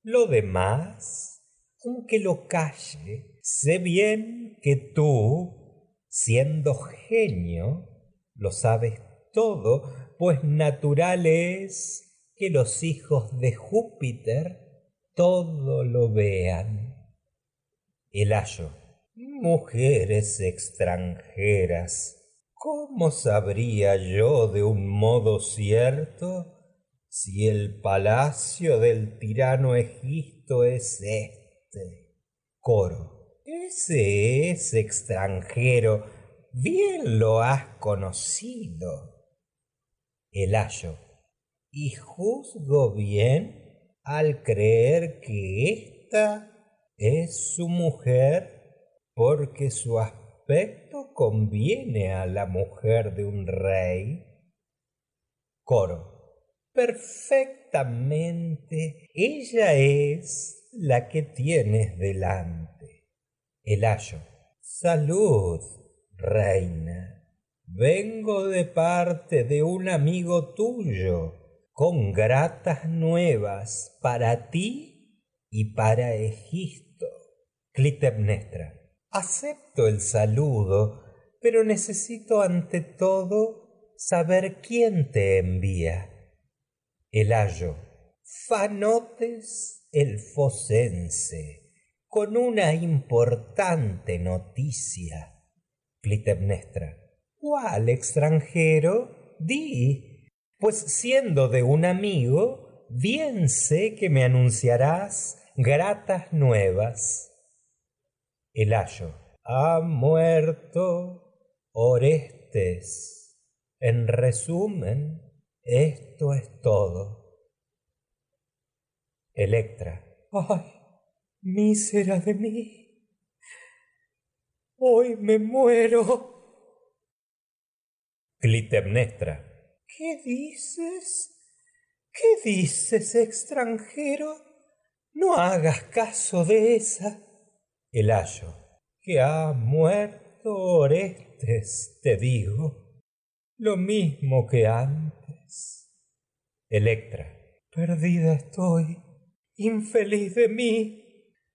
Lo demás, aunque lo calle, sé bien que tú, siendo genio, lo sabes todo, pues natural es que los hijos de Júpiter todo lo vean. El ayo. Mujeres extranjeras, ¿cómo sabría yo de un modo cierto si el palacio del tirano Egisto es este? Coro. Ese es extranjero, bien lo has conocido. El ayo. Y juzgo bien al creer que esta es su mujer porque su aspecto conviene a la mujer de un rey. Coro perfectamente. Ella es la que tienes delante. El ayo. Salud, reina. Vengo de parte de un amigo tuyo con gratas nuevas para ti y para Egisto. Clitemnestra. Acepto el saludo, pero necesito ante todo saber quién te envía el ayo, Fanotes el fosense, con una importante noticia. Clitemnestra. ¿Cuál extranjero? Di, pues siendo de un amigo, bien sé que me anunciarás gratas nuevas. El ayo. Ha muerto Orestes. En resumen, esto es todo. Electra. Ay, mísera de mí. Hoy me muero. Clitemnestra. ¿Qué dices? ¿Qué dices, extranjero? No hagas caso de esa. El ayo. Que ha muerto Orestes, te digo. Lo mismo que antes Electra. Perdida estoy, infeliz de mí,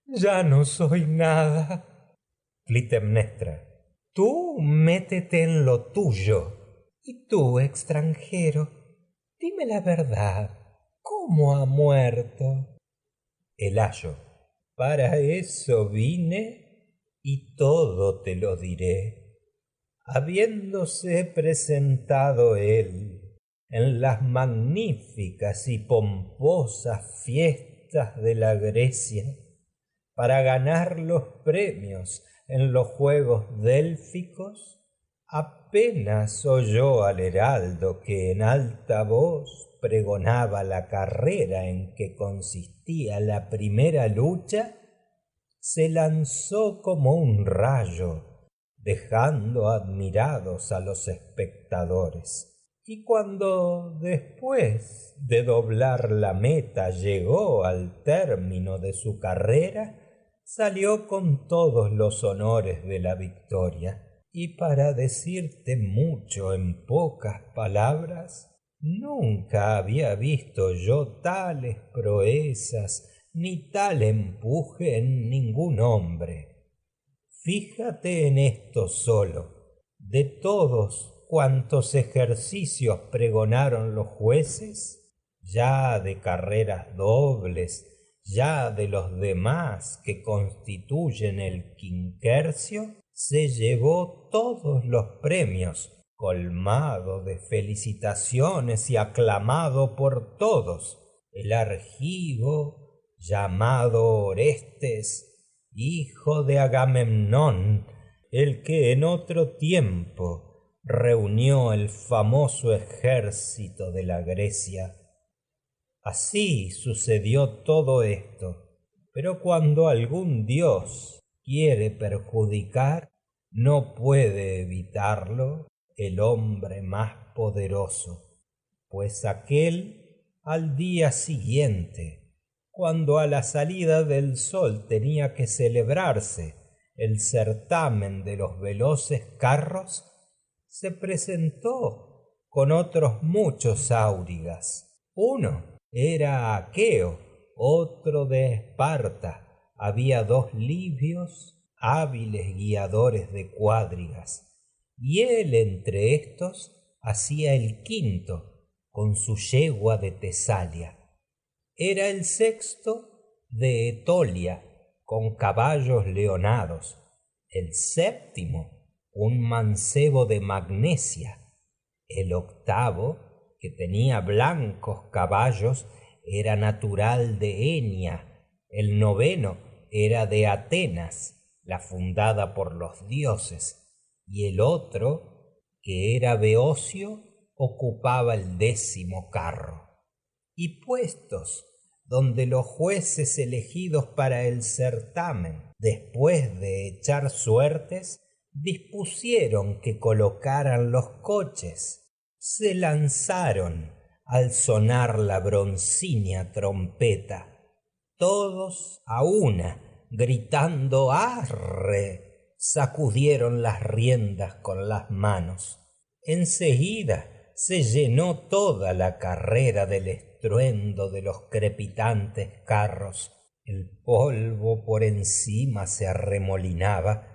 ya no soy nada. Clitemnestra. Tú métete en lo tuyo. Y tú, extranjero, dime la verdad. ¿Cómo ha muerto? El ayo. Para eso vine y todo te lo diré. Habiéndose presentado él en las magníficas y pomposas fiestas de la Grecia para ganar los premios en los Juegos Délficos, apenas oyó al heraldo que en alta voz pregonaba la carrera en que consistía la primera lucha, se lanzó como un rayo, dejando admirados a los espectadores y cuando después de doblar la meta llegó al término de su carrera, salió con todos los honores de la victoria. Y para decirte mucho en pocas palabras, nunca había visto yo tales proezas ni tal empuje en ningún hombre. Fíjate en esto solo, de todos cuantos ejercicios pregonaron los jueces, ya de carreras dobles, ya de los demás que constituyen el quinquercio, se llevó todos los premios, colmado de felicitaciones y aclamado por todos. El argivo, llamado Orestes, hijo de Agamemnón, el que en otro tiempo reunió el famoso ejército de la Grecia. Así sucedió todo esto, pero cuando algún dios quiere perjudicar, no puede evitarlo el hombre más poderoso, pues aquel al día siguiente, cuando a la salida del sol tenía que celebrarse el certamen de los veloces carros, se presentó con otros muchos áurigas. Uno era Aqueo, otro de Esparta. Había dos libios, hábiles guiadores de cuadrigas. Y él entre estos hacía el quinto, con su yegua de Tesalia. Era el sexto de Etolia con caballos leonados, el séptimo un mancebo de magnesia, el octavo, que tenía blancos caballos, era natural de Enia, el noveno era de Atenas, la fundada por los dioses, y el otro, que era Beocio, ocupaba el décimo carro. Y puestos donde los jueces elegidos para el certamen, después de echar suertes, dispusieron que colocaran los coches, se lanzaron al sonar la broncínea trompeta, todos a una, gritando arre, sacudieron las riendas con las manos. Enseguida se llenó toda la carrera del estruendo de los crepitantes carros. El polvo por encima se arremolinaba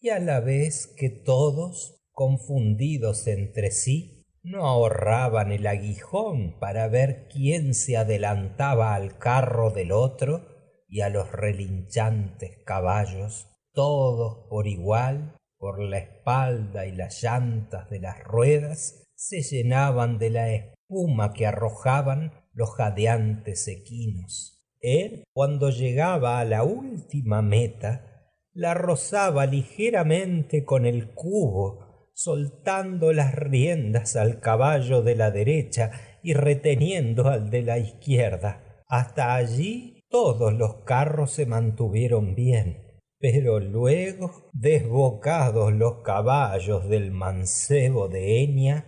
y a la vez que todos, confundidos entre sí, no ahorraban el aguijón para ver quién se adelantaba al carro del otro y a los relinchantes caballos, todos por igual, por la espalda y las llantas de las ruedas, se llenaban de la espuma que arrojaban los jadeantes equinos. Él, cuando llegaba a la última meta, la rozaba ligeramente con el cubo, soltando las riendas al caballo de la derecha y reteniendo al de la izquierda. Hasta allí todos los carros se mantuvieron bien, pero luego, desbocados los caballos del mancebo de Enia,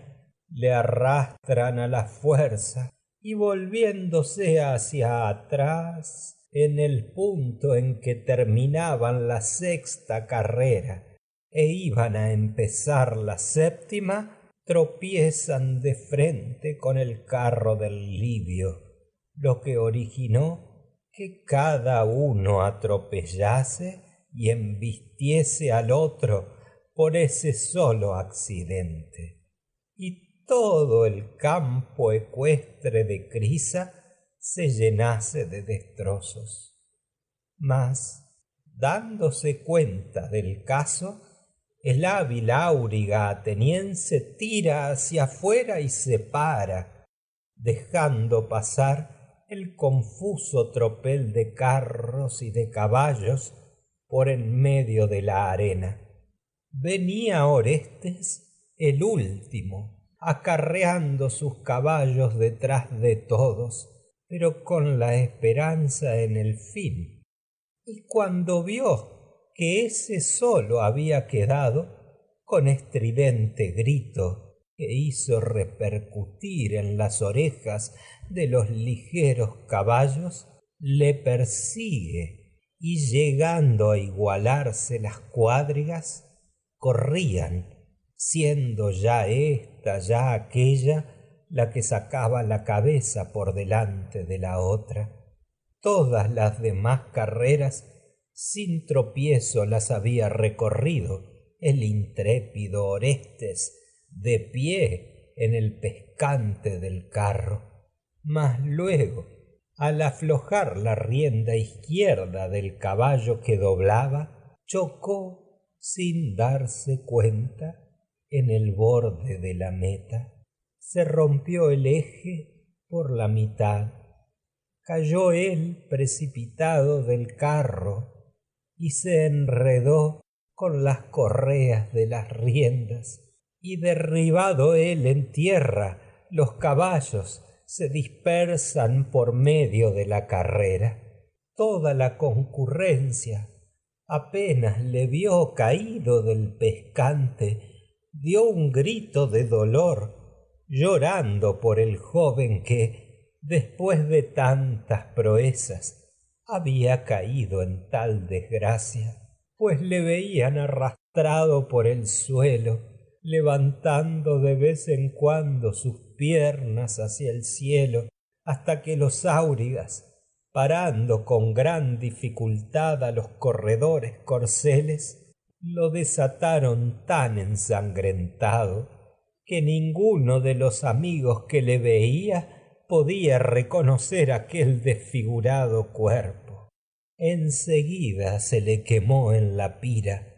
le arrastran a la fuerza y volviéndose hacia atrás, en el punto en que terminaban la sexta carrera e iban a empezar la séptima, tropiezan de frente con el carro del libio, lo que originó que cada uno atropellase y embistiese al otro por ese solo accidente. Y todo el campo ecuestre de Crisa se llenase de destrozos. Mas, dándose cuenta del caso, el hábil áuriga ateniense tira hacia afuera y se para, dejando pasar el confuso tropel de carros y de caballos por en medio de la arena. Venía Orestes el último, acarreando sus caballos detrás de todos, pero con la esperanza en el fin. Y cuando vio que ese solo había quedado, con estridente grito que hizo repercutir en las orejas de los ligeros caballos, le persigue y llegando a igualarse las cuadrigas, corrían, siendo ya esta, ya aquella, la que sacaba la cabeza por delante de la otra. Todas las demás carreras sin tropiezo las había recorrido el intrépido Orestes de pie en el pescante del carro. Mas luego, al aflojar la rienda izquierda del caballo que doblaba, chocó sin darse cuenta en el borde de la meta se rompió el eje por la mitad. Cayó él precipitado del carro y se enredó con las correas de las riendas. Y derribado él en tierra, los caballos se dispersan por medio de la carrera. Toda la concurrencia apenas le vio caído del pescante, dio un grito de dolor llorando por el joven que, después de tantas proezas, había caído en tal desgracia, pues le veían arrastrado por el suelo, levantando de vez en cuando sus piernas hacia el cielo, hasta que los áurigas, parando con gran dificultad a los corredores corceles, lo desataron tan ensangrentado que ninguno de los amigos que le veía podía reconocer aquel desfigurado cuerpo. enseguida se le quemó en la pira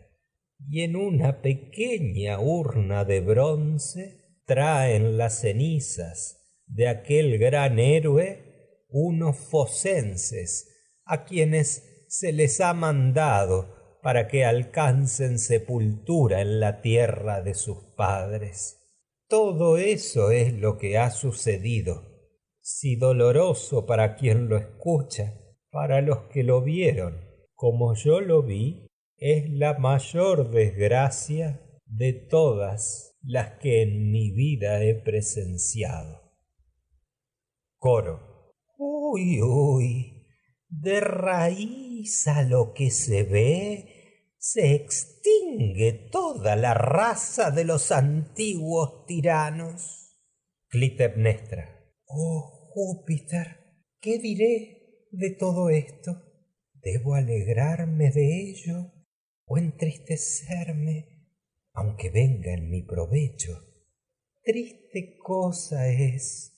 y en una pequeña urna de bronce traen las cenizas de aquel gran héroe unos focenses a quienes se les ha mandado para que alcancen sepultura en la tierra de sus padres. Todo eso es lo que ha sucedido. Si doloroso para quien lo escucha, para los que lo vieron, como yo lo vi, es la mayor desgracia de todas las que en mi vida he presenciado. Coro. Uy, uy, de raíz a lo que se ve, se extingue toda la raza de los antiguos tiranos. Clitemnestra. Oh Júpiter, ¿qué diré de todo esto? ¿Debo alegrarme de ello o entristecerme, aunque venga en mi provecho? Triste cosa es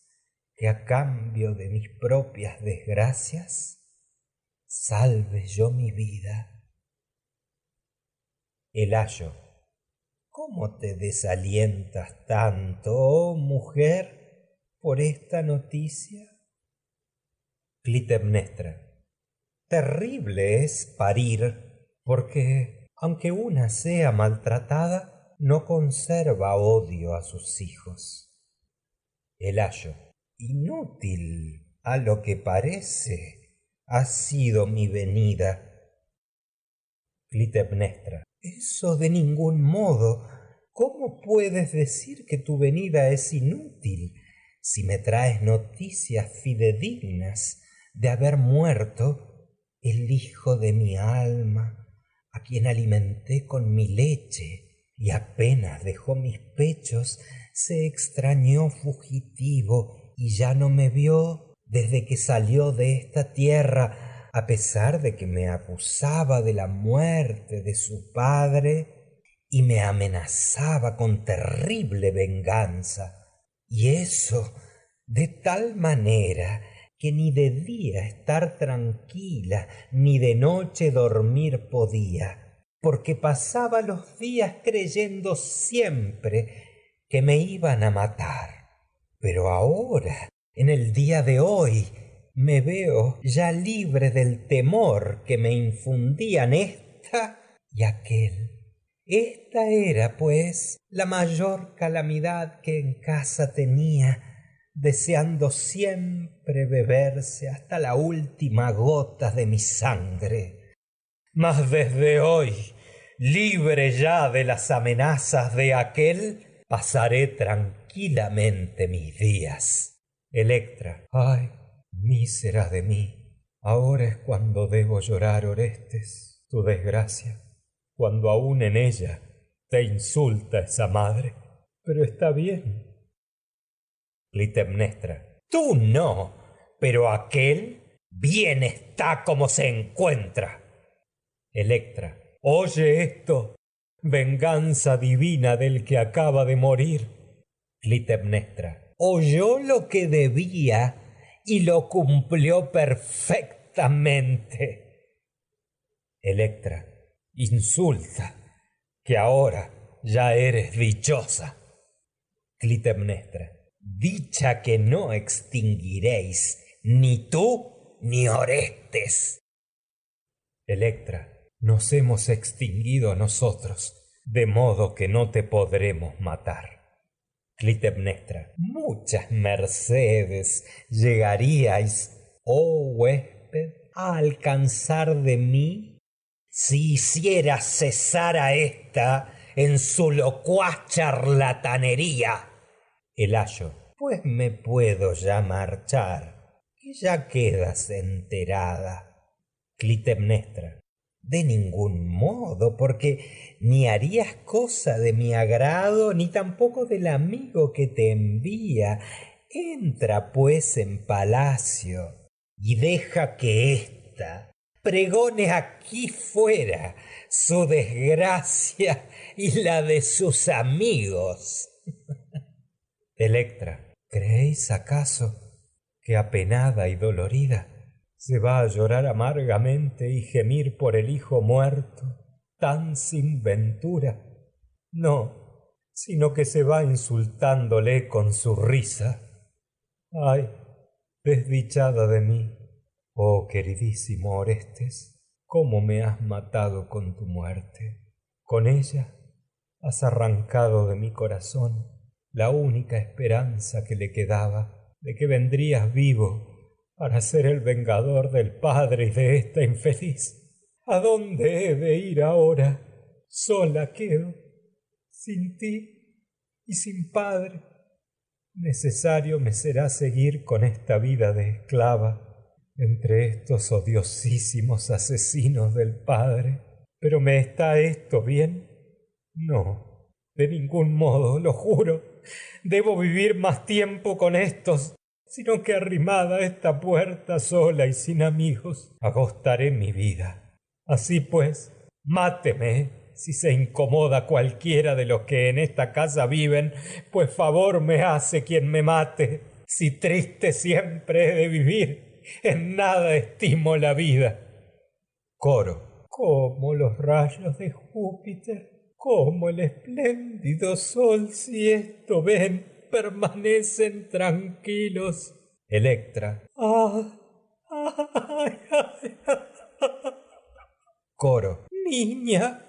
que a cambio de mis propias desgracias, salve yo mi vida el ayo. ¿Cómo te desalientas tanto, oh mujer, por esta noticia? Clitemnestra. Terrible es parir, porque aunque una sea maltratada, no conserva odio a sus hijos. El ayo. Inútil a lo que parece ha sido mi venida. Clitemnestra. Eso de ningún modo. ¿Cómo puedes decir que tu venida es inútil si me traes noticias fidedignas de haber muerto el hijo de mi alma, a quien alimenté con mi leche y apenas dejó mis pechos, se extrañó fugitivo y ya no me vio desde que salió de esta tierra a pesar de que me acusaba de la muerte de su padre y me amenazaba con terrible venganza. Y eso de tal manera que ni de día estar tranquila, ni de noche dormir podía, porque pasaba los días creyendo siempre que me iban a matar. Pero ahora, en el día de hoy, me veo ya libre del temor que me infundían esta y aquel. Esta era, pues, la mayor calamidad que en casa tenía, deseando siempre beberse hasta la última gota de mi sangre. Mas desde hoy, libre ya de las amenazas de aquel, pasaré tranquilamente mis días. Electra. Ay, Mísera de mí, ahora es cuando debo llorar, Orestes, tu desgracia, cuando aún en ella te insulta esa madre. Pero está bien. Clitemnestra. Tú no, pero aquel bien está como se encuentra. Electra. Oye esto, venganza divina del que acaba de morir. Clitemnestra. Oyó lo que debía y lo cumplió perfectamente. Electra, insulta, que ahora ya eres dichosa. Clitemnestra, dicha que no extinguiréis ni tú ni Orestes. Electra, nos hemos extinguido nosotros, de modo que no te podremos matar. Clitemnestra. Muchas mercedes llegaríais, oh huésped, a alcanzar de mí si hiciera cesar a ésta en su locuaz charlatanería. El ayo. Pues me puedo ya marchar, que ya quedas enterada. Clitemnestra de ningún modo, porque ni harías cosa de mi agrado, ni tampoco del amigo que te envía. Entra pues en palacio y deja que ésta pregone aquí fuera su desgracia y la de sus amigos. Electra, ¿creéis acaso que apenada y dolorida se va a llorar amargamente y gemir por el hijo muerto, tan sin ventura. No, sino que se va insultándole con su risa. Ay, desdichada de mí, oh queridísimo Orestes, cómo me has matado con tu muerte. Con ella has arrancado de mi corazón la única esperanza que le quedaba de que vendrías vivo para ser el vengador del padre y de esta infeliz. ¿A dónde he de ir ahora? Sola quedo, sin ti y sin padre. Necesario me será seguir con esta vida de esclava entre estos odiosísimos asesinos del padre. Pero ¿me está esto bien? No, de ningún modo, lo juro debo vivir más tiempo con estos, sino que arrimada esta puerta sola y sin amigos, agostaré mi vida. Así pues, máteme si se incomoda cualquiera de los que en esta casa viven, pues favor me hace quien me mate, si triste siempre he de vivir, en nada estimo la vida. Coro, como los rayos de Júpiter como el espléndido sol, si esto ven, permanecen tranquilos. Electra. Ah, Coro. Niña,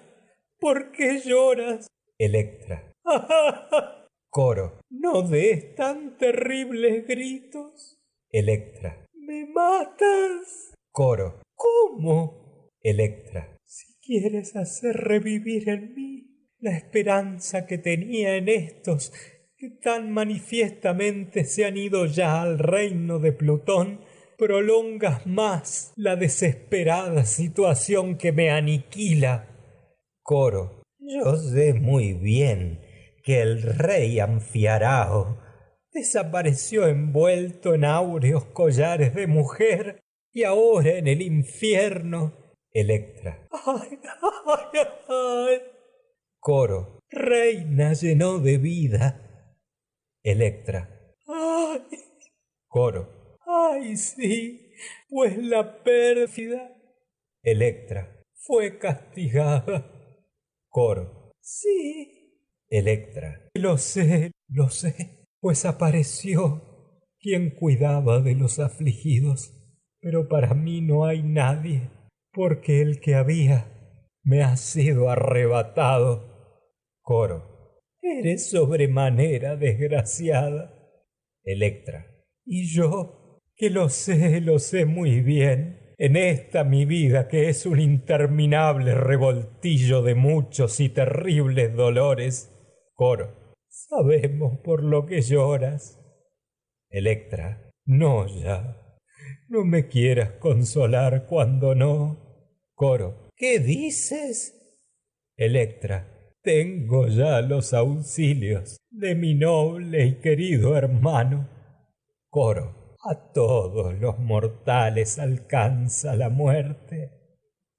¿por qué lloras? Electra. Coro. No des tan terribles gritos. Electra. ¿Me matas? Coro. ¿Cómo? Electra. Si quieres hacer revivir en mí la esperanza que tenía en estos que tan manifiestamente se han ido ya al reino de Plutón, prolongas más la desesperada situación que me aniquila. Coro. Yo sé muy bien que el rey Anfiarao desapareció envuelto en áureos collares de mujer y ahora en el infierno. Electra. Ay, ay, ay. Coro. Reina llenó de vida. Electra. ¡Ay! Coro. ¡Ay, sí! Pues la pérfida. Electra. Fue castigada. Coro. Sí. Electra. Lo sé, lo sé, pues apareció quien cuidaba de los afligidos. Pero para mí no hay nadie, porque el que había me ha sido arrebatado. Coro. Eres sobremanera desgraciada. Electra. Y yo, que lo sé, lo sé muy bien, en esta mi vida que es un interminable revoltillo de muchos y terribles dolores. Coro. Sabemos por lo que lloras. Electra. No ya. No me quieras consolar cuando no. Coro. ¿Qué dices? Electra. Tengo ya los auxilios de mi noble y querido hermano. Coro. A todos los mortales alcanza la muerte.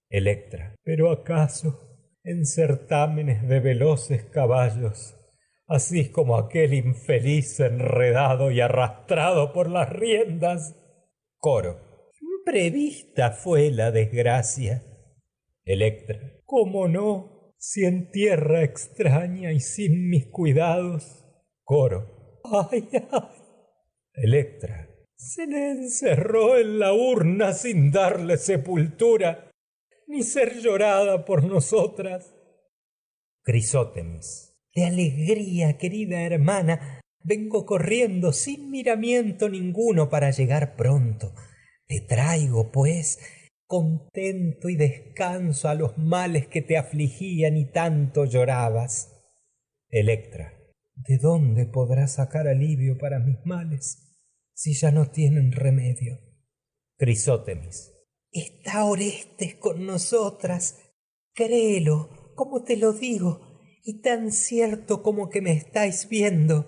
Electra. Pero acaso en certámenes de veloces caballos, así como aquel infeliz enredado y arrastrado por las riendas. Coro. Prevista fue la desgracia. Electra. ¿Cómo no? si en tierra extraña y sin mis cuidados, coro. Ay, ay. Electra. Se le encerró en la urna sin darle sepultura, ni ser llorada por nosotras. Crisótemis. De alegría, querida hermana, vengo corriendo sin miramiento ninguno para llegar pronto. Te traigo, pues, contento y descanso a los males que te afligían y tanto llorabas. Electra. ¿De dónde podrás sacar alivio para mis males si ya no tienen remedio? Crisótemis. Está Orestes con nosotras. Créelo, como te lo digo, y tan cierto como que me estáis viendo.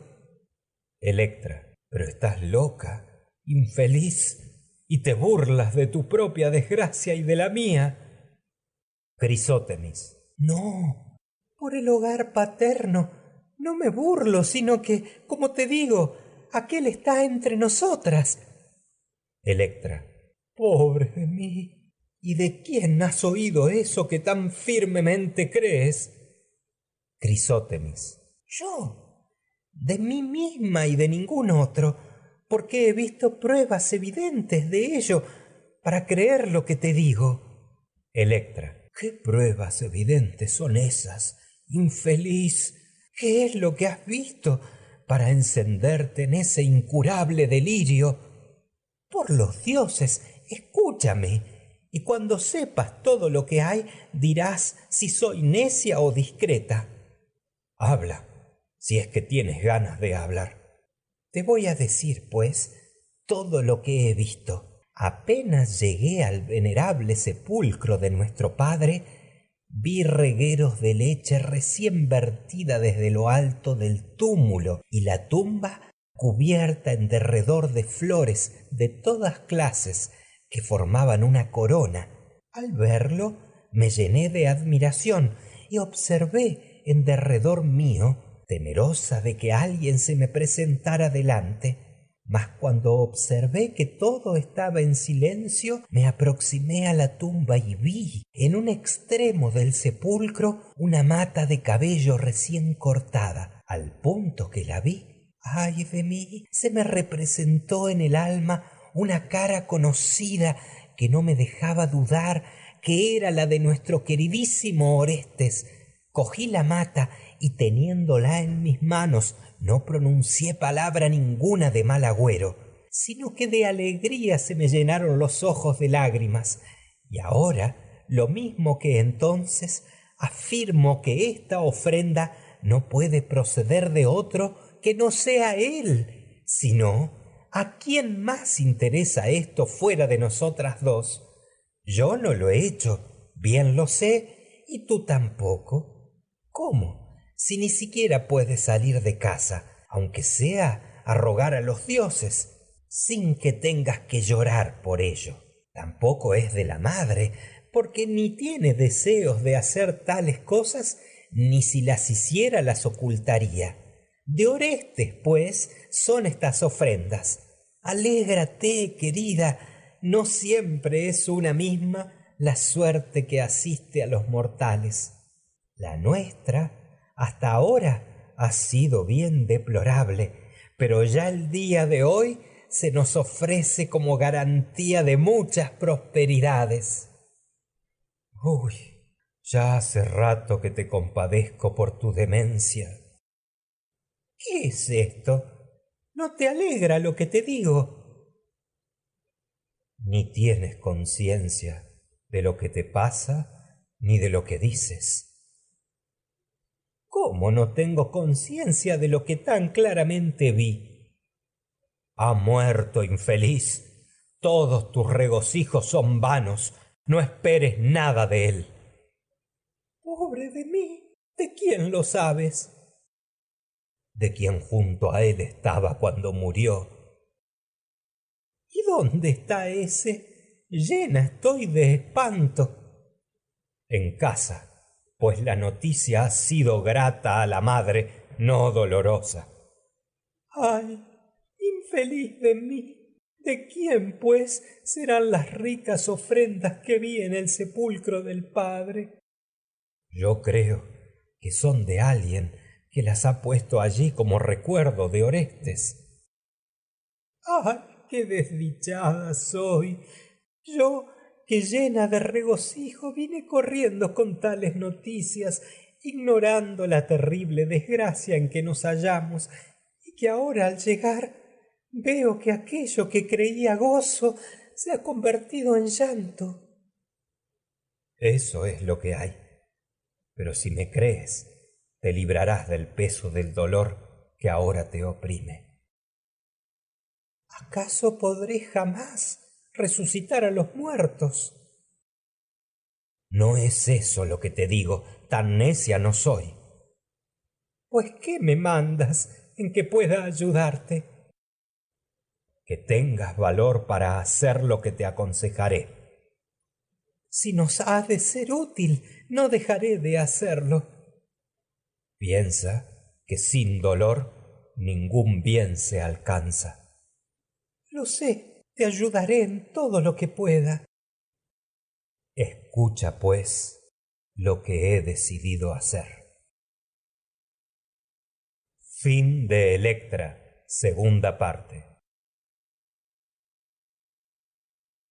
Electra. Pero estás loca, infeliz y te burlas de tu propia desgracia y de la mía. Crisótemis. No, por el hogar paterno. No me burlo, sino que, como te digo, aquel está entre nosotras. Electra. Pobre de mí. ¿Y de quién has oído eso que tan firmemente crees? Crisótemis. Yo. De mí misma y de ningún otro, porque he visto pruebas evidentes de ello para creer lo que te digo. Electra. ¿Qué pruebas evidentes son esas, infeliz? ¿Qué es lo que has visto para encenderte en ese incurable delirio? Por los dioses, escúchame, y cuando sepas todo lo que hay, dirás si soy necia o discreta. Habla, si es que tienes ganas de hablar. Te voy a decir, pues, todo lo que he visto. Apenas llegué al venerable sepulcro de nuestro padre, vi regueros de leche recién vertida desde lo alto del túmulo y la tumba cubierta en derredor de flores de todas clases que formaban una corona. Al verlo me llené de admiración y observé en derredor mío, temerosa de que alguien se me presentara delante, mas cuando observé que todo estaba en silencio, me aproximé a la tumba y vi en un extremo del sepulcro una mata de cabello recién cortada. Al punto que la vi, ay de mí, se me representó en el alma una cara conocida que no me dejaba dudar que era la de nuestro queridísimo Orestes. Cogí la mata y teniéndola en mis manos no pronuncié palabra ninguna de mal agüero, sino que de alegría se me llenaron los ojos de lágrimas. Y ahora, lo mismo que entonces, afirmo que esta ofrenda no puede proceder de otro que no sea él, sino a quién más interesa esto fuera de nosotras dos. Yo no lo he hecho, bien lo sé, y tú tampoco. ¿Cómo? si ni siquiera puedes salir de casa, aunque sea a rogar a los dioses, sin que tengas que llorar por ello? Tampoco es de la madre, porque ni tiene deseos de hacer tales cosas, ni si las hiciera las ocultaría. De Orestes, pues, son estas ofrendas. Alégrate, querida, no siempre es una misma la suerte que asiste a los mortales. La nuestra hasta ahora ha sido bien deplorable, pero ya el día de hoy se nos ofrece como garantía de muchas prosperidades. Uy, ya hace rato que te compadezco por tu demencia. ¿Qué es esto? ¿No te alegra lo que te digo? Ni tienes conciencia de lo que te pasa ni de lo que dices. ¿Cómo no tengo conciencia de lo que tan claramente vi? Ha muerto, infeliz. Todos tus regocijos son vanos. No esperes nada de él. Pobre de mí. ¿De quién lo sabes? De quien junto a él estaba cuando murió. ¿Y dónde está ese? Llena estoy de espanto. En casa pues la noticia ha sido grata a la madre, no dolorosa. Ay, infeliz de mí. ¿De quién, pues, serán las ricas ofrendas que vi en el sepulcro del padre? Yo creo que son de alguien que las ha puesto allí como recuerdo de Orestes. ¡Ay, qué desdichada soy! Yo que llena de regocijo vine corriendo con tales noticias, ignorando la terrible desgracia en que nos hallamos, y que ahora al llegar veo que aquello que creía gozo se ha convertido en llanto. Eso es lo que hay. Pero si me crees, te librarás del peso del dolor que ahora te oprime. ¿Acaso podré jamás resucitar a los muertos. No es eso lo que te digo, tan necia no soy. Pues, ¿qué me mandas en que pueda ayudarte? Que tengas valor para hacer lo que te aconsejaré. Si nos ha de ser útil, no dejaré de hacerlo. Piensa que sin dolor ningún bien se alcanza. Lo sé, te ayudaré en todo lo que pueda. Escucha, pues, lo que he decidido hacer. Segunda parte.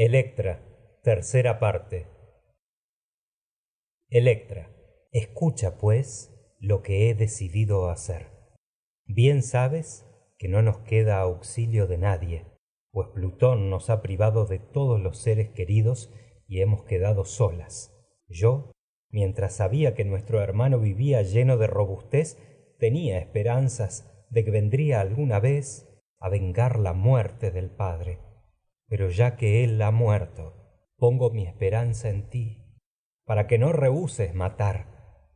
Electra, tercera parte. Electra, escucha pues lo que he decidido hacer. Bien sabes que no nos queda auxilio de nadie, pues Plutón nos ha privado de todos los seres queridos y hemos quedado solas. Yo, mientras sabía que nuestro hermano vivía lleno de robustez, tenía esperanzas de que vendría alguna vez a vengar la muerte del padre pero ya que él ha muerto, pongo mi esperanza en ti, para que no rehuses matar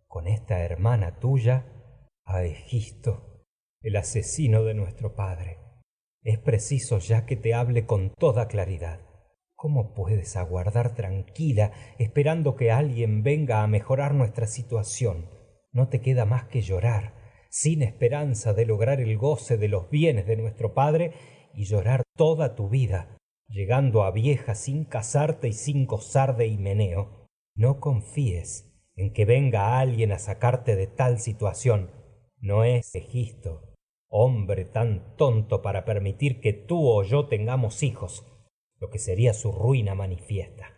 con esta hermana tuya a Egisto, el asesino de nuestro padre. Es preciso ya que te hable con toda claridad. ¿Cómo puedes aguardar tranquila esperando que alguien venga a mejorar nuestra situación? No te queda más que llorar, sin esperanza de lograr el goce de los bienes de nuestro Padre y llorar toda tu vida llegando a vieja sin casarte y sin gozar de himeneo. No confíes en que venga alguien a sacarte de tal situación. No es Egisto, hombre tan tonto para permitir que tú o yo tengamos hijos, lo que sería su ruina manifiesta.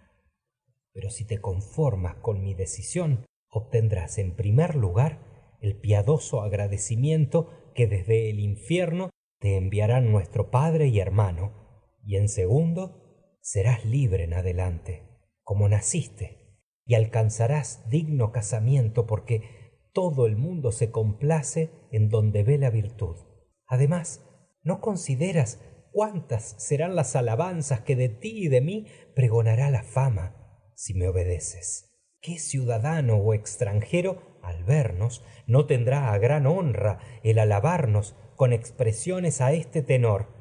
Pero si te conformas con mi decisión, obtendrás en primer lugar el piadoso agradecimiento que desde el infierno te enviarán nuestro Padre y hermano, y en segundo, serás libre en adelante, como naciste, y alcanzarás digno casamiento porque todo el mundo se complace en donde ve la virtud. Además, ¿no consideras cuántas serán las alabanzas que de ti y de mí pregonará la fama si me obedeces? ¿Qué ciudadano o extranjero al vernos no tendrá a gran honra el alabarnos con expresiones a este tenor?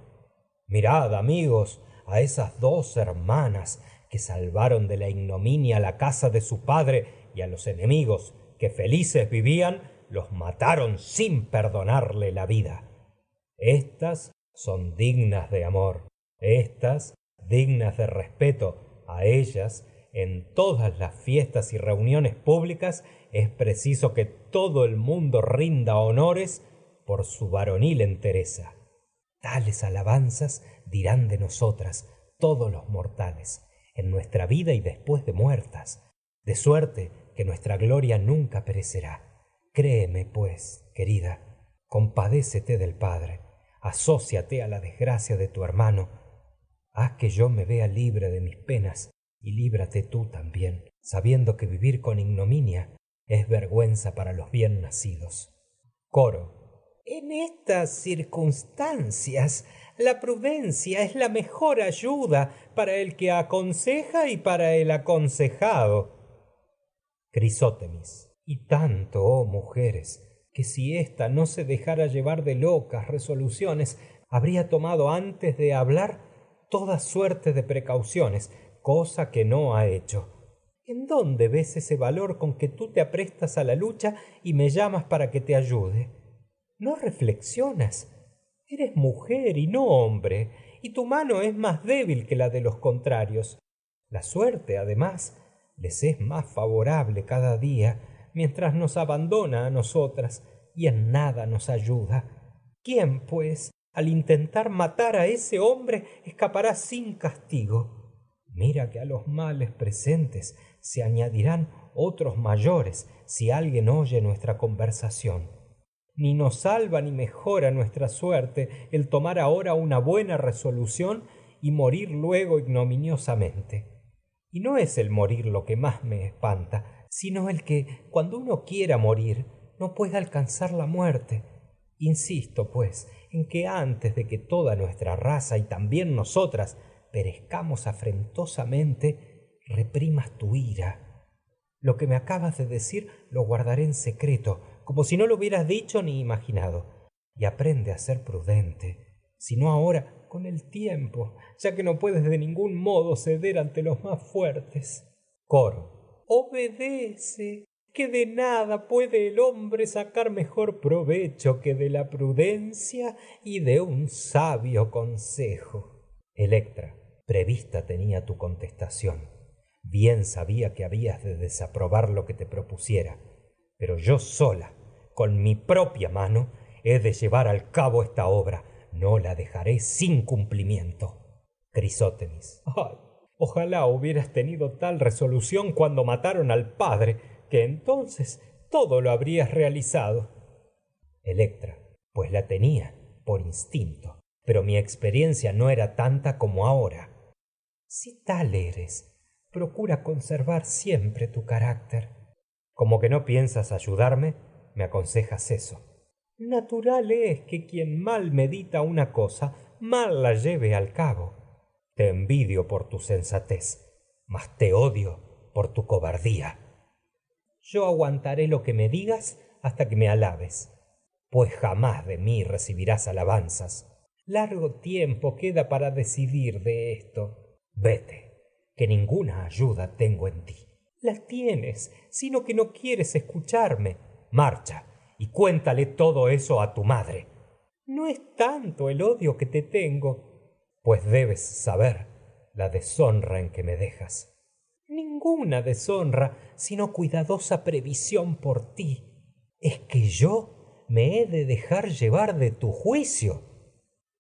Mirad, amigos, a esas dos hermanas que salvaron de la ignominia la casa de su padre y a los enemigos que felices vivían, los mataron sin perdonarle la vida. Estas son dignas de amor, estas dignas de respeto. A ellas, en todas las fiestas y reuniones públicas, es preciso que todo el mundo rinda honores por su varonil entereza. Tales alabanzas dirán de nosotras todos los mortales, en nuestra vida y después de muertas, de suerte que nuestra gloria nunca perecerá. Créeme, pues, querida, compadécete del Padre, asóciate a la desgracia de tu hermano, haz que yo me vea libre de mis penas y líbrate tú también, sabiendo que vivir con ignominia es vergüenza para los bien nacidos. Coro en estas circunstancias, la prudencia es la mejor ayuda para el que aconseja y para el aconsejado. Crisótemis. Y tanto, oh mujeres, que si ésta no se dejara llevar de locas resoluciones, habría tomado antes de hablar toda suerte de precauciones, cosa que no ha hecho. ¿En dónde ves ese valor con que tú te aprestas a la lucha y me llamas para que te ayude? No reflexionas. Eres mujer y no hombre, y tu mano es más débil que la de los contrarios. La suerte, además, les es más favorable cada día, mientras nos abandona a nosotras y en nada nos ayuda. ¿Quién, pues, al intentar matar a ese hombre, escapará sin castigo? Mira que a los males presentes se añadirán otros mayores si alguien oye nuestra conversación ni nos salva ni mejora nuestra suerte el tomar ahora una buena resolución y morir luego ignominiosamente. Y no es el morir lo que más me espanta, sino el que, cuando uno quiera morir, no pueda alcanzar la muerte. insisto pues en que antes de que toda nuestra raza y también nosotras perezcamos afrentosamente, reprimas tu ira. Lo que me acabas de decir lo guardaré en secreto, como si no lo hubieras dicho ni imaginado. Y aprende a ser prudente, si no ahora, con el tiempo, ya que no puedes de ningún modo ceder ante los más fuertes. Coro. Obedece, que de nada puede el hombre sacar mejor provecho que de la prudencia y de un sabio consejo. Electra. Prevista tenía tu contestación. Bien sabía que habías de desaprobar lo que te propusiera, pero yo sola, con mi propia mano, he de llevar al cabo esta obra. No la dejaré sin cumplimiento. Crisótemis. Ay, ojalá hubieras tenido tal resolución cuando mataron al padre, que entonces todo lo habrías realizado. Electra. Pues la tenía, por instinto, pero mi experiencia no era tanta como ahora. Si tal eres, procura conservar siempre tu carácter. Como que no piensas ayudarme, me aconsejas eso. Natural es que quien mal medita una cosa, mal la lleve al cabo. Te envidio por tu sensatez, mas te odio por tu cobardía. Yo aguantaré lo que me digas hasta que me alabes, pues jamás de mí recibirás alabanzas. Largo tiempo queda para decidir de esto. Vete, que ninguna ayuda tengo en ti. La tienes, sino que no quieres escucharme. Marcha y cuéntale todo eso a tu madre. No es tanto el odio que te tengo, pues debes saber la deshonra en que me dejas. Ninguna deshonra, sino cuidadosa previsión por ti. Es que yo me he de dejar llevar de tu juicio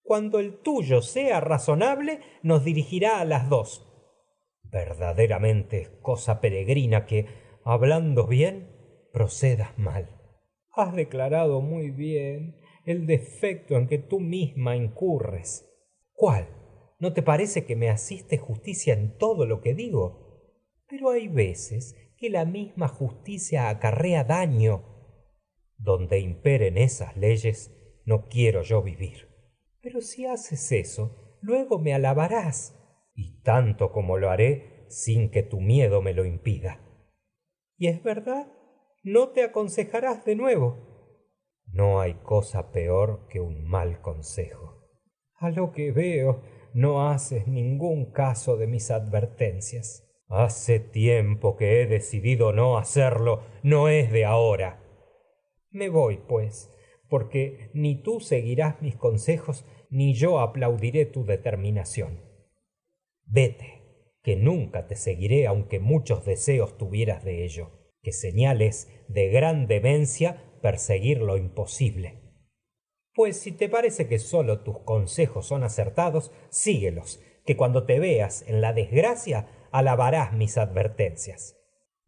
cuando el tuyo sea razonable, nos dirigirá a las dos. Verdaderamente es cosa peregrina que, hablando bien, procedas mal. Has declarado muy bien el defecto en que tú misma incurres. ¿Cuál? ¿No te parece que me asiste justicia en todo lo que digo? Pero hay veces que la misma justicia acarrea daño. Donde imperen esas leyes, no quiero yo vivir. Pero si haces eso, luego me alabarás, y tanto como lo haré sin que tu miedo me lo impida. ¿Y es verdad? ¿No te aconsejarás de nuevo? No hay cosa peor que un mal consejo. A lo que veo, no haces ningún caso de mis advertencias. Hace tiempo que he decidido no hacerlo, no es de ahora. Me voy, pues, porque ni tú seguirás mis consejos, ni yo aplaudiré tu determinación. Vete, que nunca te seguiré aunque muchos deseos tuvieras de ello, que señales de gran demencia perseguir lo imposible. Pues si te parece que solo tus consejos son acertados, síguelos, que cuando te veas en la desgracia, alabarás mis advertencias.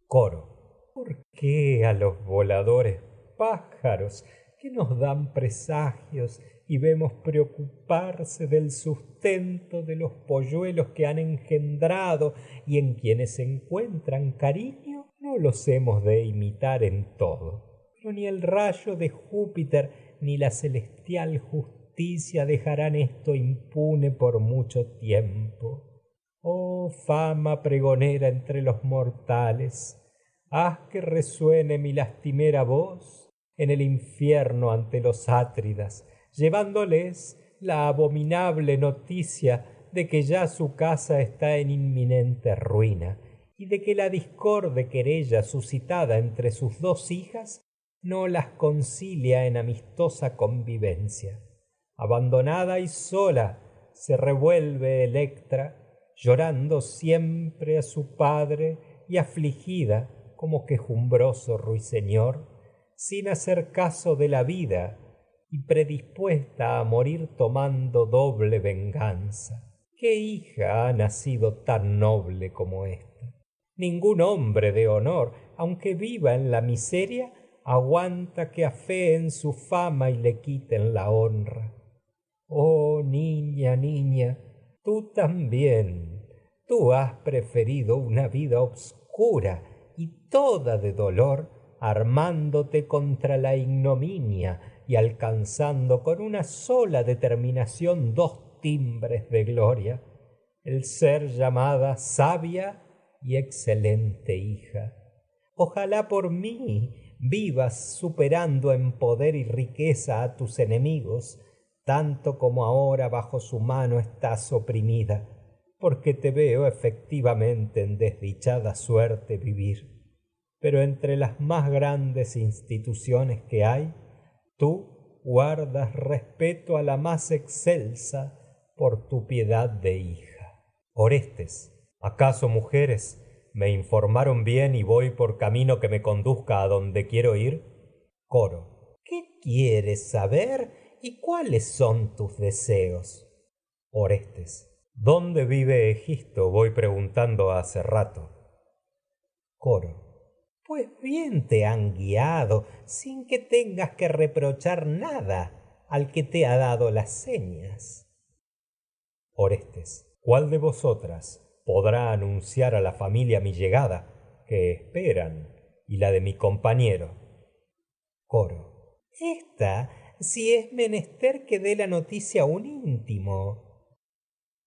Coro. ¿Por qué a los voladores pájaros que nos dan presagios y vemos preocuparse del sustento de los polluelos que han engendrado y en quienes encuentran cariño, no los hemos de imitar en todo. Pero ni el rayo de Júpiter ni la celestial justicia dejarán esto impune por mucho tiempo. Oh fama pregonera entre los mortales, haz que resuene mi lastimera voz en el infierno ante los átridas, llevándoles la abominable noticia de que ya su casa está en inminente ruina y de que la discorde querella suscitada entre sus dos hijas no las concilia en amistosa convivencia. Abandonada y sola se revuelve Electra, llorando siempre a su padre y afligida como quejumbroso ruiseñor, sin hacer caso de la vida y predispuesta a morir tomando doble venganza. ¿Qué hija ha nacido tan noble como ésta? Ningún hombre de honor, aunque viva en la miseria, aguanta que afeen su fama y le quiten la honra. Oh niña, niña, tú también, tú has preferido una vida obscura y toda de dolor, armándote contra la ignominia y alcanzando con una sola determinación dos timbres de gloria, el ser llamada sabia y excelente hija. Ojalá por mí vivas superando en poder y riqueza a tus enemigos, tanto como ahora bajo su mano estás oprimida, porque te veo efectivamente en desdichada suerte vivir. Pero entre las más grandes instituciones que hay, tú guardas respeto a la más excelsa por tu piedad de hija. Orestes, ¿acaso mujeres me informaron bien y voy por camino que me conduzca a donde quiero ir? Coro, ¿qué quieres saber y cuáles son tus deseos? Orestes, ¿dónde vive Egisto? Voy preguntando hace rato. Coro, pues bien te han guiado sin que tengas que reprochar nada al que te ha dado las señas. Orestes, ¿cuál de vosotras podrá anunciar a la familia mi llegada, que esperan, y la de mi compañero? Coro, esta si es menester que dé la noticia a un íntimo.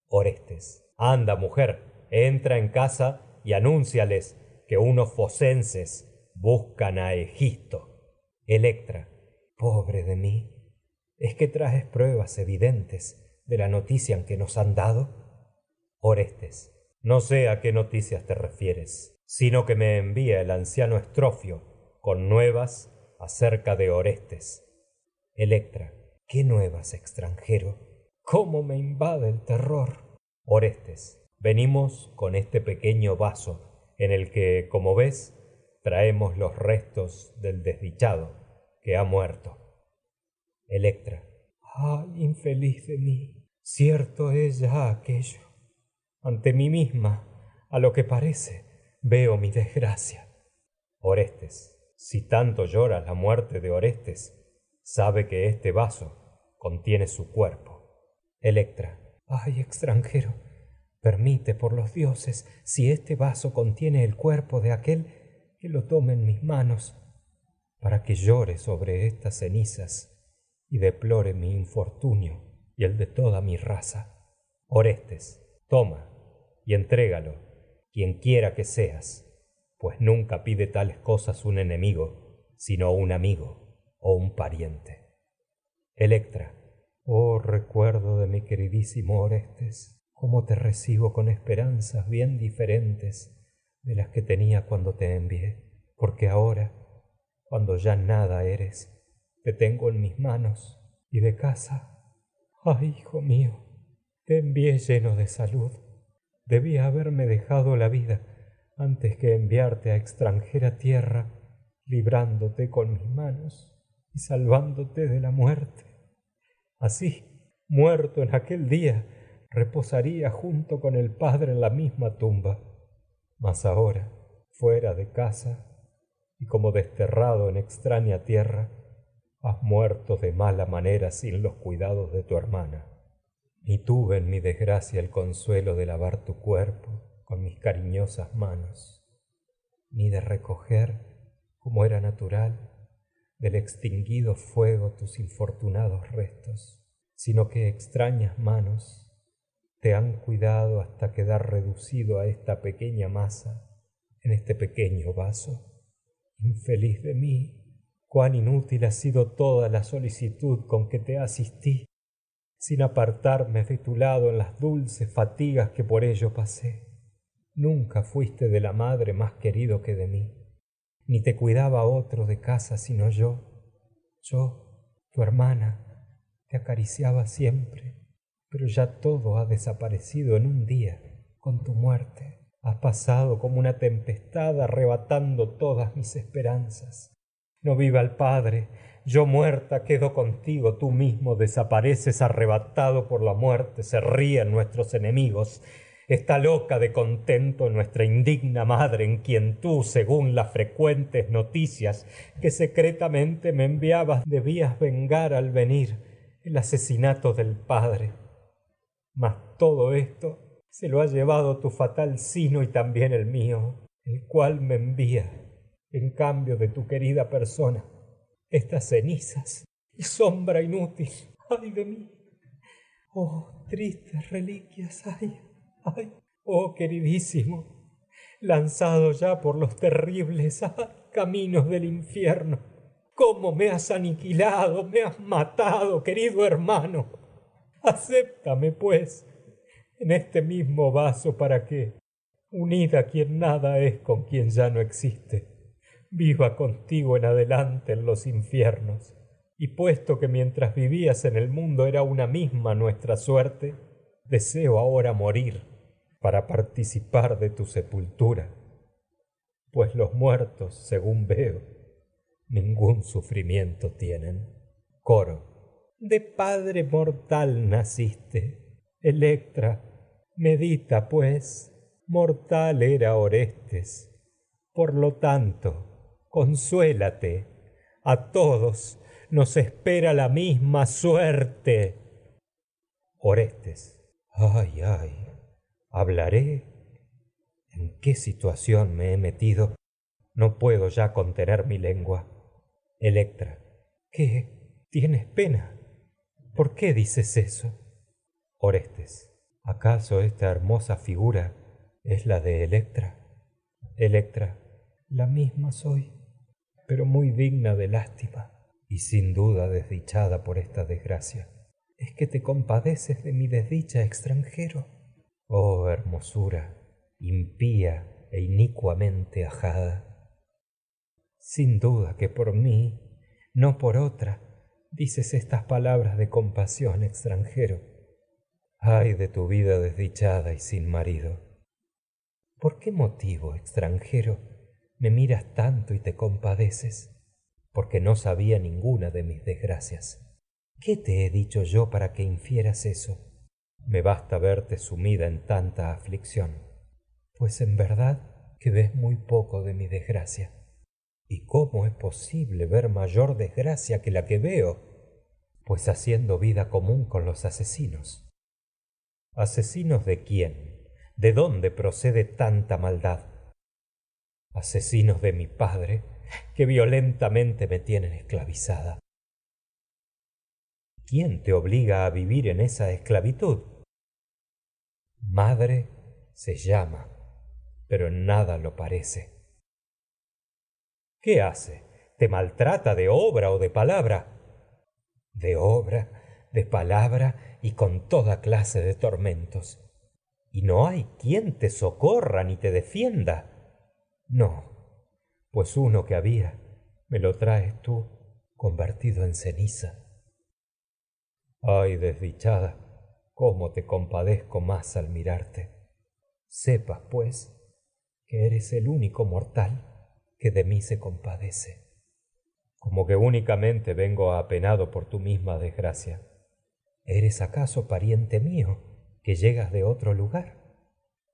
Orestes, anda, mujer, entra en casa y anúnciales que unos focenses buscan a Egisto. Electra, pobre de mí, ¿es que traes pruebas evidentes de la noticia que nos han dado? Orestes, no sé a qué noticias te refieres, sino que me envía el anciano Estrofio con nuevas acerca de Orestes. Electra, ¿qué nuevas, extranjero? ¿Cómo me invade el terror? Orestes, venimos con este pequeño vaso en el que, como ves, traemos los restos del desdichado que ha muerto. Electra. Ay, infeliz de mí. Cierto es ya aquello. Ante mí misma, a lo que parece, veo mi desgracia. Orestes. Si tanto llora la muerte de Orestes, sabe que este vaso contiene su cuerpo. Electra. Ay, extranjero, Permite por los dioses, si este vaso contiene el cuerpo de aquel, que lo tome en mis manos, para que llore sobre estas cenizas y deplore mi infortunio y el de toda mi raza. Orestes, toma y entrégalo, quien quiera que seas, pues nunca pide tales cosas un enemigo, sino un amigo o un pariente. Electra, oh recuerdo de mi queridísimo Orestes, cómo te recibo con esperanzas bien diferentes de las que tenía cuando te envié, porque ahora, cuando ya nada eres, te tengo en mis manos y de casa. Ay, hijo mío, te envié lleno de salud. Debía haberme dejado la vida antes que enviarte a extranjera tierra, librándote con mis manos y salvándote de la muerte. Así, muerto en aquel día, reposaría junto con el Padre en la misma tumba. Mas ahora, fuera de casa y como desterrado en extraña tierra, has muerto de mala manera sin los cuidados de tu hermana. Ni tuve en mi desgracia el consuelo de lavar tu cuerpo con mis cariñosas manos, ni de recoger, como era natural, del extinguido fuego tus infortunados restos, sino que extrañas manos te han cuidado hasta quedar reducido a esta pequeña masa, en este pequeño vaso. Infeliz de mí, cuán inútil ha sido toda la solicitud con que te asistí, sin apartarme de tu lado en las dulces fatigas que por ello pasé. Nunca fuiste de la madre más querido que de mí, ni te cuidaba otro de casa sino yo. Yo, tu hermana, te acariciaba siempre pero ya todo ha desaparecido en un día con tu muerte. Has pasado como una tempestad arrebatando todas mis esperanzas. No viva el Padre, yo muerta quedo contigo, tú mismo desapareces arrebatado por la muerte, se ríen nuestros enemigos. Está loca de contento nuestra indigna madre, en quien tú, según las frecuentes noticias que secretamente me enviabas, debías vengar al venir el asesinato del Padre. Mas todo esto se lo ha llevado tu fatal sino y también el mío, el cual me envía, en cambio de tu querida persona, estas cenizas y sombra inútil. ¡Ay de mí! Oh, tristes reliquias, ay, ay, oh queridísimo, lanzado ya por los terribles caminos del infierno. ¿Cómo me has aniquilado, me has matado, querido hermano? Acéptame, pues, en este mismo vaso para que, unida quien nada es con quien ya no existe, viva contigo en adelante en los infiernos. Y puesto que mientras vivías en el mundo era una misma nuestra suerte, deseo ahora morir para participar de tu sepultura, pues los muertos, según veo, ningún sufrimiento tienen. Coro. De padre mortal naciste, Electra. Medita, pues, mortal era Orestes. Por lo tanto, consuélate, a todos nos espera la misma suerte. Orestes. Ay, ay, hablaré. ¿En qué situación me he metido? No puedo ya contener mi lengua. Electra. ¿Qué? ¿Tienes pena? ¿Por qué dices eso? Orestes. ¿Acaso esta hermosa figura es la de Electra? Electra. La misma soy, pero muy digna de lástima y sin duda desdichada por esta desgracia. ¿Es que te compadeces de mi desdicha extranjero? Oh hermosura, impía e inicuamente ajada. Sin duda que por mí, no por otra, dices estas palabras de compasión extranjero. Ay de tu vida desdichada y sin marido. ¿Por qué motivo, extranjero, me miras tanto y te compadeces? porque no sabía ninguna de mis desgracias. ¿Qué te he dicho yo para que infieras eso? Me basta verte sumida en tanta aflicción, pues en verdad que ves muy poco de mi desgracia. ¿Y cómo es posible ver mayor desgracia que la que veo? Pues haciendo vida común con los asesinos. ¿Asesinos de quién? ¿De dónde procede tanta maldad? Asesinos de mi padre, que violentamente me tienen esclavizada. ¿Quién te obliga a vivir en esa esclavitud? Madre se llama, pero en nada lo parece. ¿Qué hace? ¿Te maltrata de obra o de palabra? De obra, de palabra y con toda clase de tormentos. ¿Y no hay quien te socorra ni te defienda? No, pues uno que había me lo traes tú convertido en ceniza. Ay, desdichada, cómo te compadezco más al mirarte. Sepas, pues, que eres el único mortal que de mí se compadece. Como que únicamente vengo apenado por tu misma desgracia. ¿Eres acaso pariente mío que llegas de otro lugar?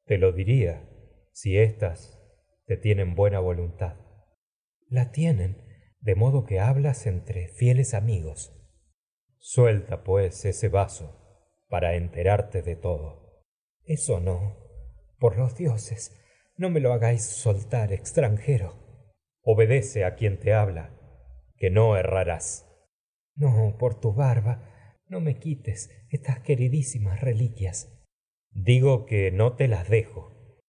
Te lo diría si éstas te tienen buena voluntad la tienen, de modo que hablas entre fieles amigos. Suelta, pues, ese vaso para enterarte de todo. Eso no, por los dioses, no me lo hagáis soltar, extranjero. Obedece a quien te habla, que no errarás. No, por tu barba, no me quites estas queridísimas reliquias. Digo que no te las dejo.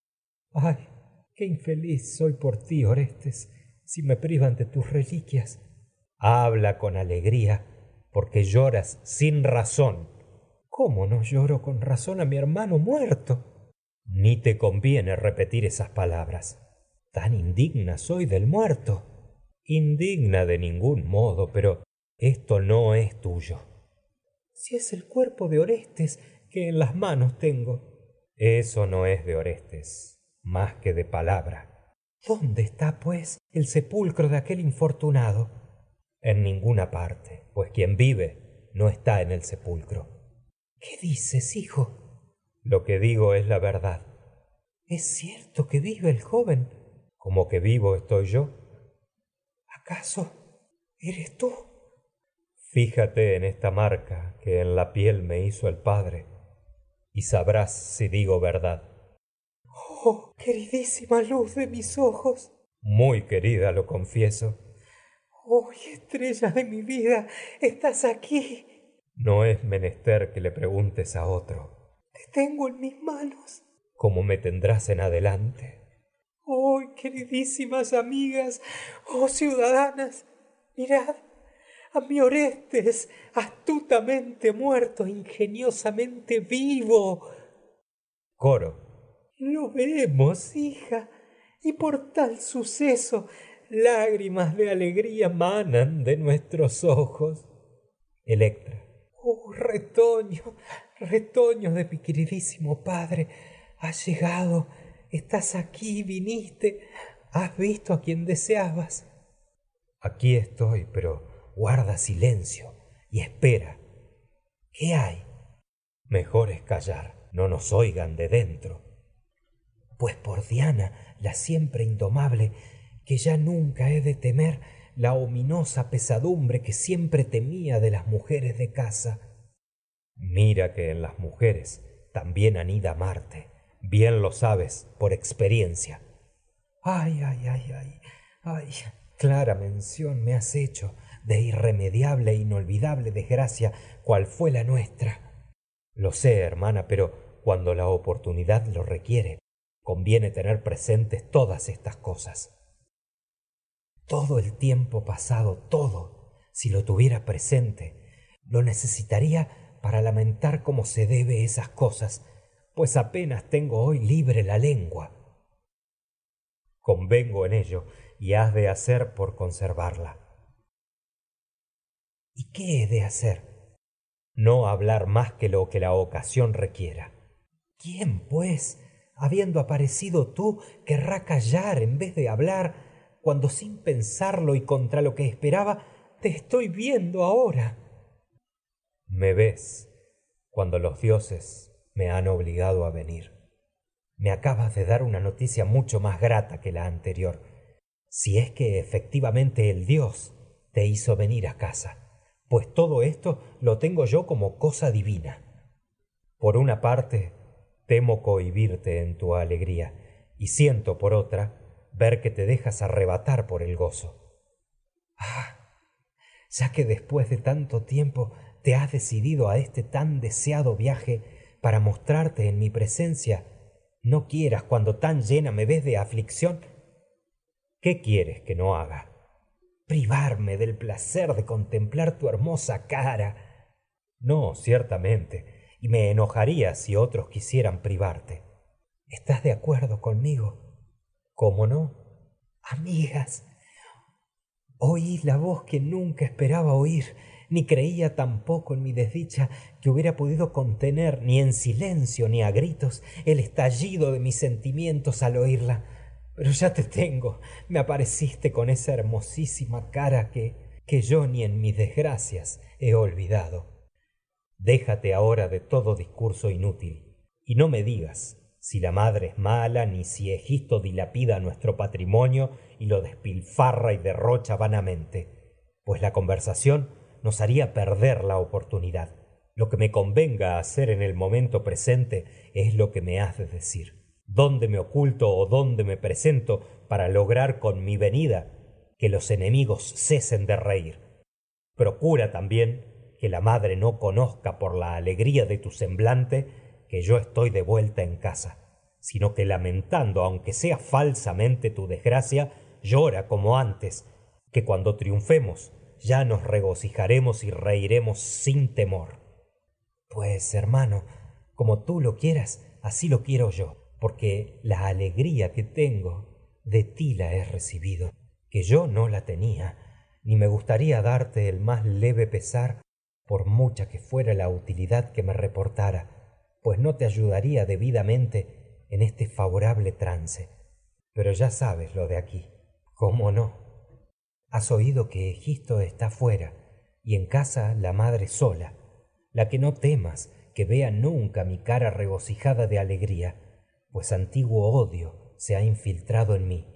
Ay, qué infeliz soy por ti, Orestes si me privan de tus reliquias. Habla con alegría, porque lloras sin razón. ¿Cómo no lloro con razón a mi hermano muerto? Ni te conviene repetir esas palabras. Tan indigna soy del muerto. Indigna de ningún modo, pero esto no es tuyo. Si es el cuerpo de Orestes que en las manos tengo. Eso no es de Orestes, más que de palabra. ¿Dónde está, pues, el sepulcro de aquel infortunado? En ninguna parte, pues quien vive no está en el sepulcro. ¿Qué dices, hijo? Lo que digo es la verdad. ¿Es cierto que vive el joven? Como que vivo estoy yo. ¿Acaso eres tú? Fíjate en esta marca que en la piel me hizo el padre, y sabrás si digo verdad. Oh, queridísima luz de mis ojos. Muy querida, lo confieso. oh estrella de mi vida estás aquí no es menester que le preguntes a otro te tengo en mis manos como me tendrás en adelante oh queridísimas amigas oh ciudadanas mirad a mi Orestes astutamente muerto ingeniosamente vivo. Coro. Lo vemos hija y por tal suceso lágrimas de alegría manan de nuestros ojos. Electra. Oh retoño retoño de mi queridísimo padre has llegado estás aquí viniste has visto a quien deseabas. Aquí estoy pero guarda silencio y espera. Qué hay mejor es callar no nos oigan de dentro. Pues por diana la siempre indomable que ya nunca he de temer la ominosa pesadumbre que siempre temía de las mujeres de casa. Mira que en las mujeres también anida marte bien lo sabes por experiencia. Ay ay ay ay ay clara mención me has hecho de irremediable e inolvidable desgracia cual fue la nuestra. Lo sé hermana pero cuando la oportunidad lo requiere conviene tener presentes todas estas cosas. Todo el tiempo pasado todo si lo tuviera presente lo necesitaría para lamentar como se debe esas cosas pues apenas tengo hoy libre la lengua. Convengo en ello y has de hacer por conservarla y qué he de hacer no hablar más que lo que la ocasión requiera quién pues habiendo aparecido tú querrá callar en vez de hablar cuando sin pensarlo y contra lo que esperaba te estoy viendo ahora me ves cuando los dioses me han obligado a venir. Me acabas de dar una noticia mucho más grata que la anterior. Si es que efectivamente el Dios te hizo venir a casa, pues todo esto lo tengo yo como cosa divina. Por una parte, temo cohibirte en tu alegría, y siento por otra ver que te dejas arrebatar por el gozo. Ah, ya que después de tanto tiempo te has decidido a este tan deseado viaje, para mostrarte en mi presencia, no quieras cuando tan llena me ves de aflicción. ¿Qué quieres que no haga? Privarme del placer de contemplar tu hermosa cara. No, ciertamente, y me enojaría si otros quisieran privarte. ¿Estás de acuerdo conmigo? ¿Cómo no? Amigas, oí la voz que nunca esperaba oír ni creía tampoco en mi desdicha que hubiera podido contener ni en silencio ni a gritos el estallido de mis sentimientos al oírla. Pero ya te tengo, me apareciste con esa hermosísima cara que, que yo ni en mis desgracias he olvidado. Déjate ahora de todo discurso inútil y no me digas si la madre es mala, ni si Egisto dilapida nuestro patrimonio y lo despilfarra y derrocha vanamente, pues la conversación nos haría perder la oportunidad. Lo que me convenga hacer en el momento presente es lo que me has de decir. ¿Dónde me oculto o dónde me presento para lograr con mi venida que los enemigos cesen de reír? Procura también que la madre no conozca por la alegría de tu semblante que yo estoy de vuelta en casa, sino que lamentando, aunque sea falsamente tu desgracia, llora como antes, que cuando triunfemos ya nos regocijaremos y reiremos sin temor. Pues, hermano, como tú lo quieras, así lo quiero yo, porque la alegría que tengo de ti la he recibido, que yo no la tenía, ni me gustaría darte el más leve pesar, por mucha que fuera la utilidad que me reportara, pues no te ayudaría debidamente en este favorable trance. Pero ya sabes lo de aquí. ¿Cómo no? Has oído que Egisto está fuera y en casa la madre sola, la que no temas que vea nunca mi cara regocijada de alegría, pues antiguo odio se ha infiltrado en mí,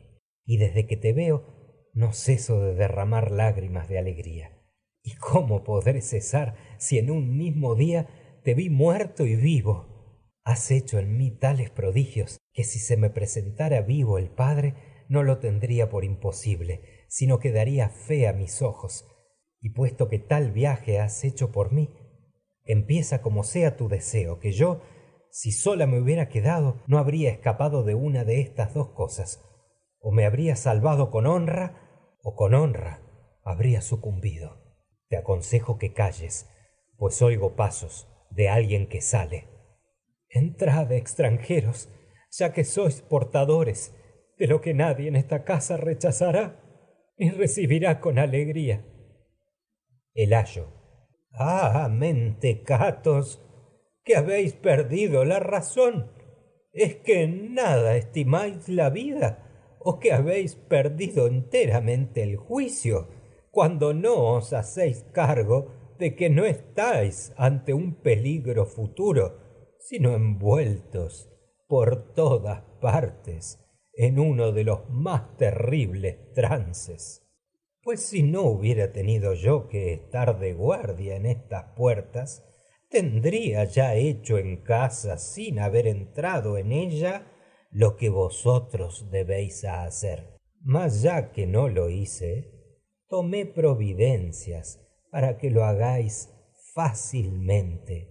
y desde que te veo no ceso de derramar lágrimas de alegría. ¿Y cómo podré cesar si en un mismo día te vi muerto y vivo? Has hecho en mí tales prodigios que si se me presentara vivo el Padre, no lo tendría por imposible, sino que daría fe a mis ojos. Y puesto que tal viaje has hecho por mí, empieza como sea tu deseo, que yo, si sola me hubiera quedado, no habría escapado de una de estas dos cosas. O me habría salvado con honra, o con honra habría sucumbido. Te aconsejo que calles, pues oigo pasos de alguien que sale. Entrad, extranjeros, ya que sois portadores de lo que nadie en esta casa rechazará y recibirá con alegría. El ayo. Ah, mentecatos, que habéis perdido la razón. ¿Es que en nada estimáis la vida o que habéis perdido enteramente el juicio cuando no os hacéis cargo de que no estáis ante un peligro futuro, sino envueltos por todas partes en uno de los más terribles trances. Pues si no hubiera tenido yo que estar de guardia en estas puertas, tendría ya hecho en casa sin haber entrado en ella lo que vosotros debéis hacer. Mas ya que no lo hice, tomé providencias para que lo hagáis fácilmente.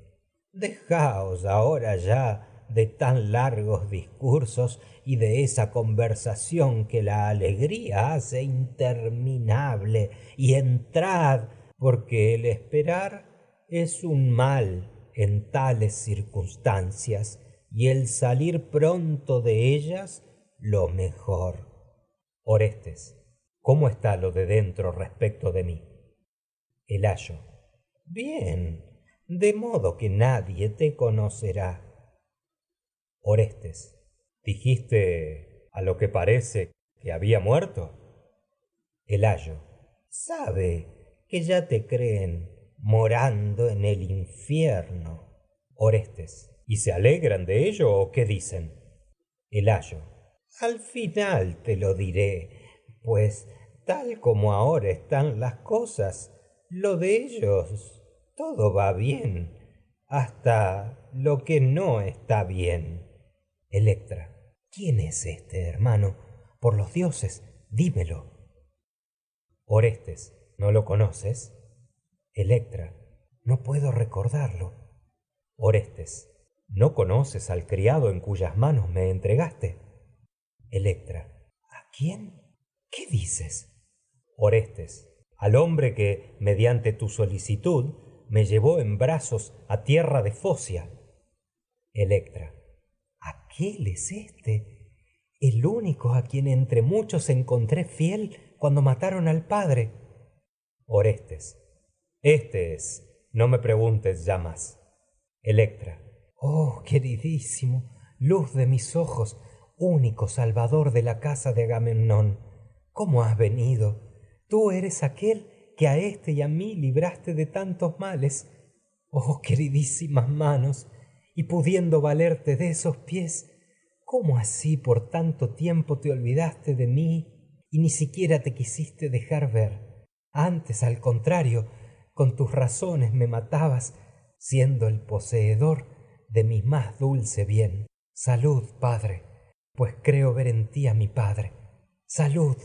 Dejaos ahora ya de tan largos discursos y de esa conversación que la alegría hace interminable, y entrad, porque el esperar es un mal en tales circunstancias, y el salir pronto de ellas lo mejor. Orestes, ¿cómo está lo de dentro respecto de mí? El ayo. Bien, de modo que nadie te conocerá. Orestes. ¿Dijiste a lo que parece que había muerto? El ayo. Sabe que ya te creen morando en el infierno. Orestes. ¿Y se alegran de ello o qué dicen? Ayo. Al final te lo diré, pues tal como ahora están las cosas, lo de ellos, todo va bien, hasta lo que no está bien. Electra. ¿Quién es este hermano? Por los dioses, dímelo. Orestes. ¿No lo conoces? Electra. No puedo recordarlo. Orestes. ¿No conoces al criado en cuyas manos me entregaste? Electra. ¿A quién? ¿Qué dices? Orestes al hombre que, mediante tu solicitud, me llevó en brazos a tierra de Focia. Electra. ¿Aquel es este? El único a quien entre muchos encontré fiel cuando mataron al padre. Orestes. Este es. No me preguntes ya más. Electra. Oh, queridísimo, luz de mis ojos, único salvador de la casa de Agamenón. ¿Cómo has venido? Tú eres aquel que a éste y a mí libraste de tantos males. Oh, queridísimas manos, y pudiendo valerte de esos pies, ¿cómo así por tanto tiempo te olvidaste de mí y ni siquiera te quisiste dejar ver? Antes, al contrario, con tus razones me matabas, siendo el poseedor de mi más dulce bien. Salud, Padre, pues creo ver en ti a mi Padre. Salud.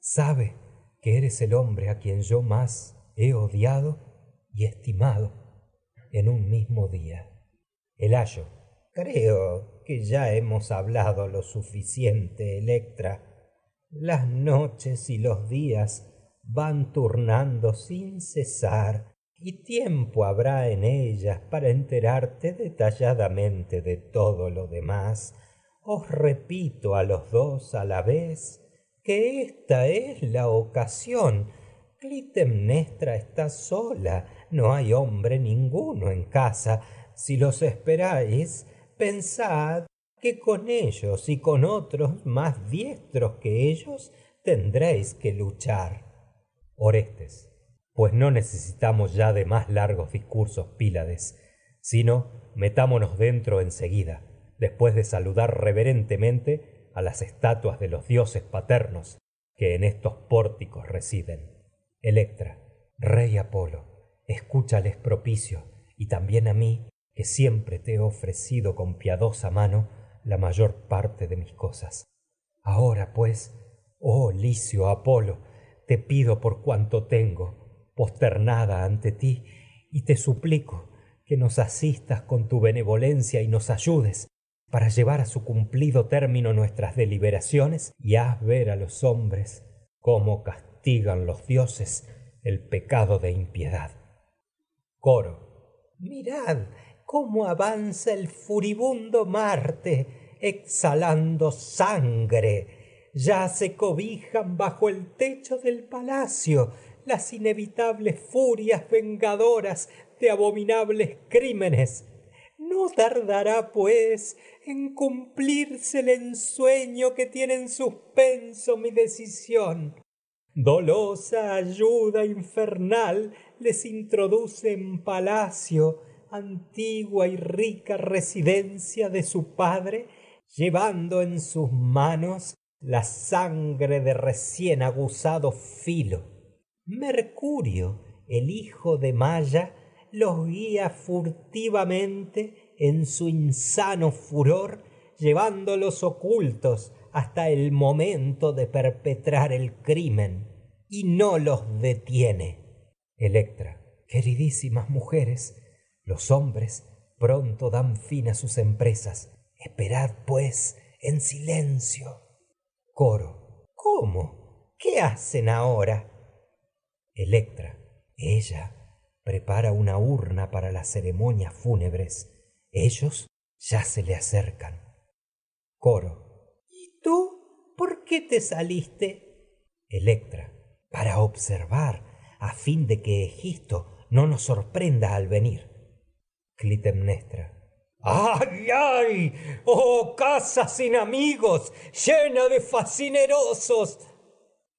Sabe que eres el hombre a quien yo más he odiado y estimado en un mismo día. El ayo. Creo que ya hemos hablado lo suficiente, Electra. Las noches y los días van turnando sin cesar y tiempo habrá en ellas para enterarte detalladamente de todo lo demás. Os repito a los dos a la vez que esta es la ocasión. Clitemnestra está sola, no hay hombre ninguno en casa. Si los esperáis, pensad que con ellos y con otros más diestros que ellos tendréis que luchar. Orestes, pues no necesitamos ya de más largos discursos, Pílades, sino metámonos dentro enseguida, después de saludar reverentemente a las estatuas de los dioses paternos que en estos pórticos residen. Electra, Rey Apolo, escúchales propicio, y también a mí, que siempre te he ofrecido con piadosa mano la mayor parte de mis cosas. ahora pues oh licio apolo te pido por cuanto tengo posternada ante ti y te suplico que nos asistas con tu benevolencia y nos ayudes para llevar a su cumplido término nuestras deliberaciones y haz ver a los hombres cómo castigan los dioses el pecado de impiedad. Coro. Mirad cómo avanza el furibundo Marte exhalando sangre. Ya se cobijan bajo el techo del palacio las inevitables furias vengadoras de abominables crímenes. No tardará, pues, en cumplirse el ensueño que tiene en suspenso mi decisión. Dolosa ayuda infernal les introduce en palacio, antigua y rica residencia de su padre, llevando en sus manos la sangre de recién aguzado filo. Mercurio, el hijo de Maya, los guía furtivamente en su insano furor, llevándolos ocultos hasta el momento de perpetrar el crimen, y no los detiene. Electra, queridísimas mujeres, los hombres pronto dan fin a sus empresas. Esperad, pues, en silencio. Coro, ¿cómo? ¿Qué hacen ahora? Electra, ella prepara una urna para las ceremonias fúnebres. Ellos ya se le acercan. Coro. ¿Y tú por qué te saliste? Electra. Para observar, a fin de que Egisto no nos sorprenda al venir. Clitemnestra. ¡Oh, casa sin amigos, llena de fascinerosos!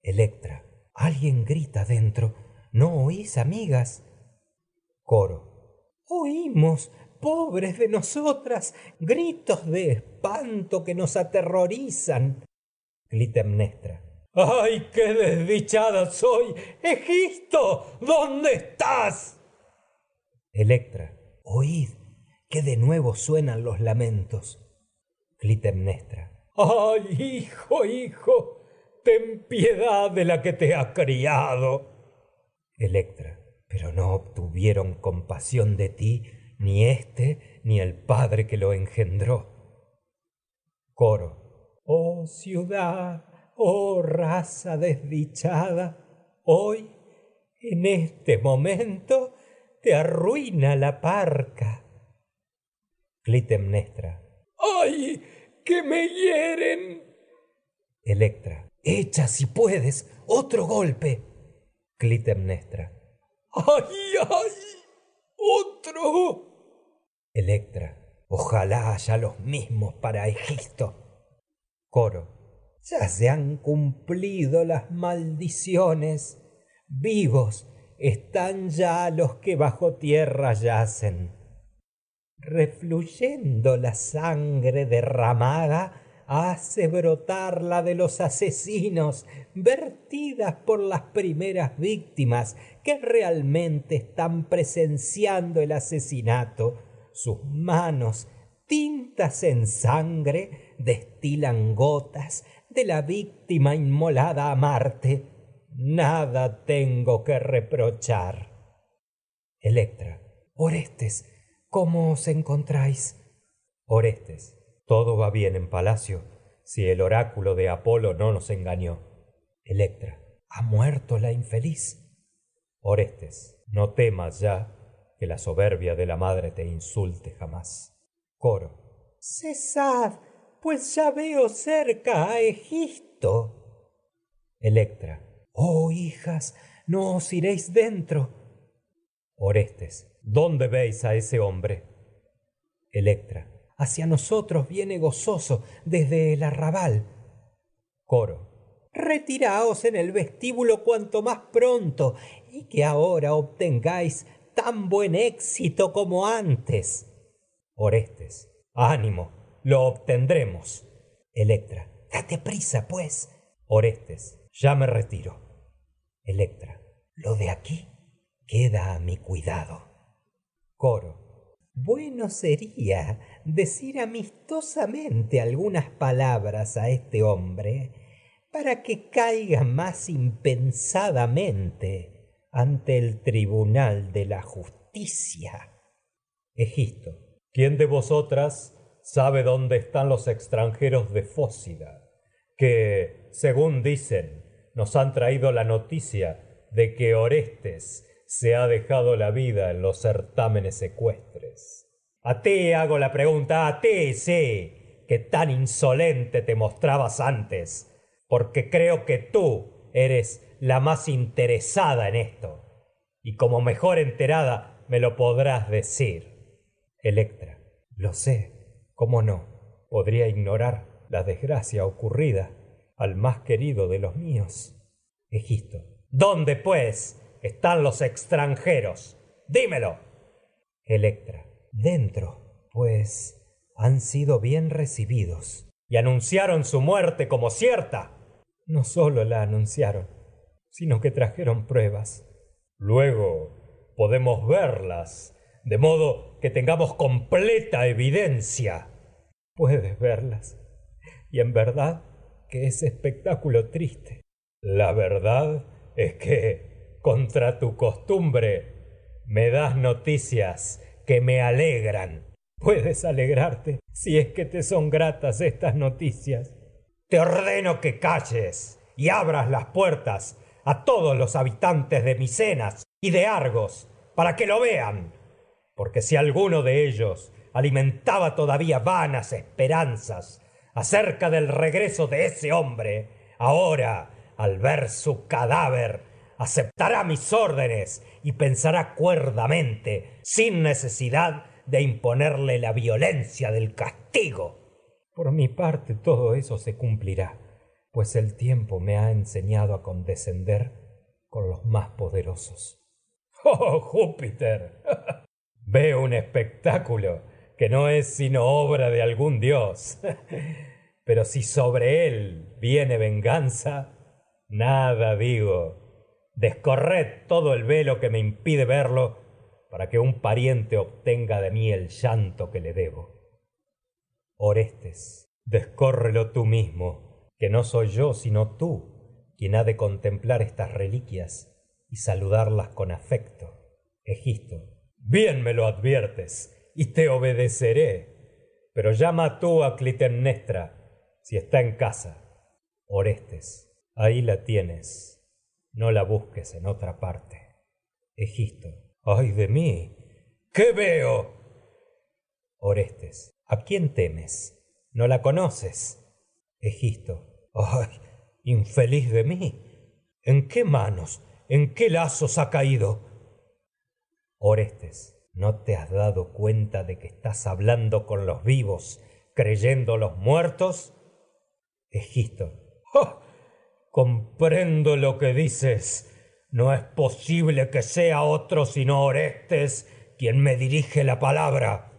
Electra. Alguien grita dentro. ¿No oís, amigas? Coro. Oímos, pobres de nosotras, gritos de espanto que nos aterrorizan. Clitemnestra. ¡Ay, qué desdichada soy! ¡Egisto! ¿Dónde estás? Electra. Oíd, que de nuevo suenan los lamentos. Clitemnestra. ¡Ay, hijo, hijo! Ten piedad de la que te ha criado. Electra pero no obtuvieron compasión de ti ni éste ni el padre que lo engendró. Coro. Oh ciudad, oh raza desdichada, hoy, en este momento, te arruina la parca. Clitemnestra. ¡Ay! ¡Que me hieren! Electra. Echa si puedes otro golpe. Clitemnestra. ¡Ay, ay! ¡Otro! Electra. Ojalá haya los mismos para Egisto. Coro. Ya se han cumplido las maldiciones. Vivos están ya los que bajo tierra yacen. Refluyendo la sangre derramada, hace brotar la de los asesinos, vertidas por las primeras víctimas que realmente están presenciando el asesinato. Sus manos, tintas en sangre, destilan gotas de la víctima inmolada a Marte. Nada tengo que reprochar. Electra. Orestes, ¿cómo os encontráis? Orestes. Todo va bien en palacio, si el oráculo de Apolo no nos engañó. Electra. ¿Ha muerto la infeliz? Orestes. No temas ya que la soberbia de la madre te insulte jamás. Coro. Cesad, pues ya veo cerca a Egisto. Electra. Oh, hijas, no os iréis dentro. Orestes. ¿Dónde veis a ese hombre? Electra hacia nosotros viene gozoso desde el arrabal. Coro. Retiraos en el vestíbulo cuanto más pronto y que ahora obtengáis tan buen éxito como antes. Orestes. Ánimo, lo obtendremos. Electra. Date prisa, pues. Orestes. Ya me retiro. Electra. Lo de aquí queda a mi cuidado. Coro. Bueno sería decir amistosamente algunas palabras a este hombre para que caiga más impensadamente ante el tribunal de la justicia. Egisto. ¿Quién de vosotras sabe dónde están los extranjeros de Fósida? Que, según dicen, nos han traído la noticia de que Orestes se ha dejado la vida en los certámenes ecuestres. A ti hago la pregunta, a ti sí, que tan insolente te mostrabas antes, porque creo que tú eres la más interesada en esto, y como mejor enterada me lo podrás decir. Electra, lo sé, ¿cómo no? Podría ignorar la desgracia ocurrida al más querido de los míos. Egisto, ¿dónde pues están los extranjeros? Dímelo. Electra, dentro, pues han sido bien recibidos. ¿Y anunciaron su muerte como cierta? No solo la anunciaron, sino que trajeron pruebas. Luego podemos verlas, de modo que tengamos completa evidencia. Puedes verlas. Y en verdad que es espectáculo triste. La verdad es que, contra tu costumbre, me das noticias que me alegran. Puedes alegrarte si es que te son gratas estas noticias. Te ordeno que calles y abras las puertas a todos los habitantes de Micenas y de Argos para que lo vean. Porque si alguno de ellos alimentaba todavía vanas esperanzas acerca del regreso de ese hombre, ahora, al ver su cadáver, aceptará mis órdenes y pensará cuerdamente, sin necesidad de imponerle la violencia del castigo. Por mi parte todo eso se cumplirá, pues el tiempo me ha enseñado a condescender con los más poderosos. ¡Oh, Júpiter! Veo un espectáculo que no es sino obra de algún dios. Pero si sobre él viene venganza, nada digo. Descorred todo el velo que me impide verlo para que un pariente obtenga de mí el llanto que le debo. Orestes, descórrelo tú mismo, que no soy yo, sino tú, quien ha de contemplar estas reliquias y saludarlas con afecto. Egisto. Bien me lo adviertes, y te obedeceré. Pero llama tú a Clitemnestra, si está en casa. Orestes, ahí la tienes. No la busques en otra parte. Egisto. Ay de mí. ¿Qué veo? Orestes. ¿A quién temes? ¿No la conoces? Egisto. ¡Ay! Infeliz de mí. ¿En qué manos? ¿En qué lazos ha caído? Orestes. ¿No te has dado cuenta de que estás hablando con los vivos, creyendo los muertos? Egisto. Comprendo lo que dices. No es posible que sea otro sino Orestes quien me dirige la palabra.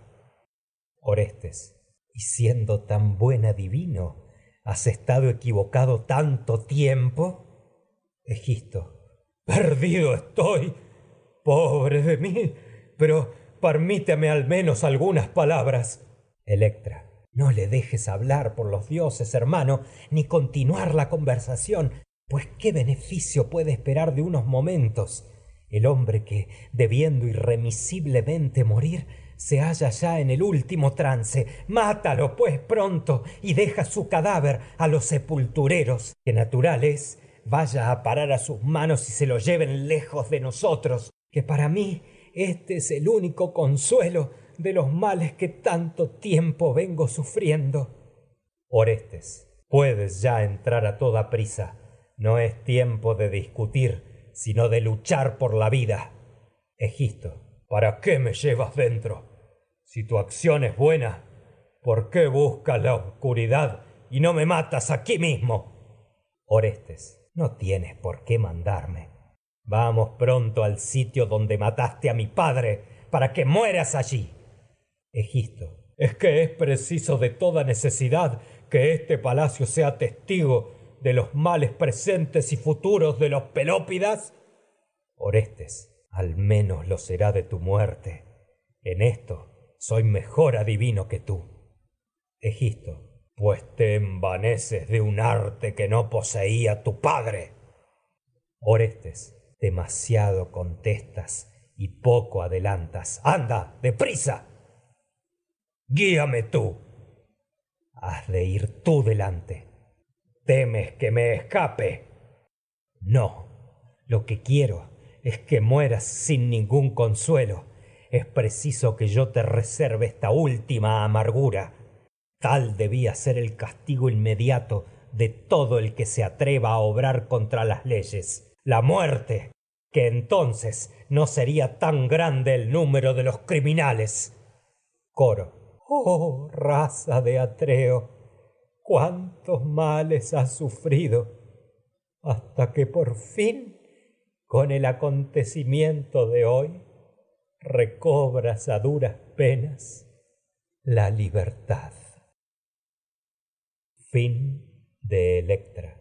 Orestes, y siendo tan buen adivino, ¿has estado equivocado tanto tiempo? Egisto, perdido estoy. Pobre de mí, pero permíteme al menos algunas palabras. Electra, no le dejes hablar por los dioses, hermano, ni continuar la conversación, pues qué beneficio puede esperar de unos momentos el hombre que, debiendo irremisiblemente morir, se halla ya en el último trance. Mátalo, pues, pronto, y deja su cadáver a los sepultureros, que natural es vaya a parar a sus manos y se lo lleven lejos de nosotros, que para mí este es el único consuelo de los males que tanto tiempo vengo sufriendo. Orestes, puedes ya entrar a toda prisa. No es tiempo de discutir, sino de luchar por la vida. Egisto, ¿Para qué me llevas dentro? Si tu acción es buena, ¿por qué buscas la oscuridad y no me matas aquí mismo? Orestes, no tienes por qué mandarme. Vamos pronto al sitio donde mataste a mi padre para que mueras allí. Egisto, es que es preciso de toda necesidad que este palacio sea testigo de los males presentes y futuros de los Pelópidas. Orestes, al menos lo será de tu muerte. En esto soy mejor adivino que tú. Egisto, pues te envaneces de un arte que no poseía tu padre. Orestes, demasiado contestas y poco adelantas. Anda. Guíame tú. Has de ir tú delante. ¿Temes que me escape? No, lo que quiero es que mueras sin ningún consuelo. Es preciso que yo te reserve esta última amargura. Tal debía ser el castigo inmediato de todo el que se atreva a obrar contra las leyes. La muerte, que entonces no sería tan grande el número de los criminales. Coro. Oh, raza de Atreo, cuántos males has sufrido, hasta que por fin con el acontecimiento de hoy recobras a duras penas la libertad. Fin de Electra.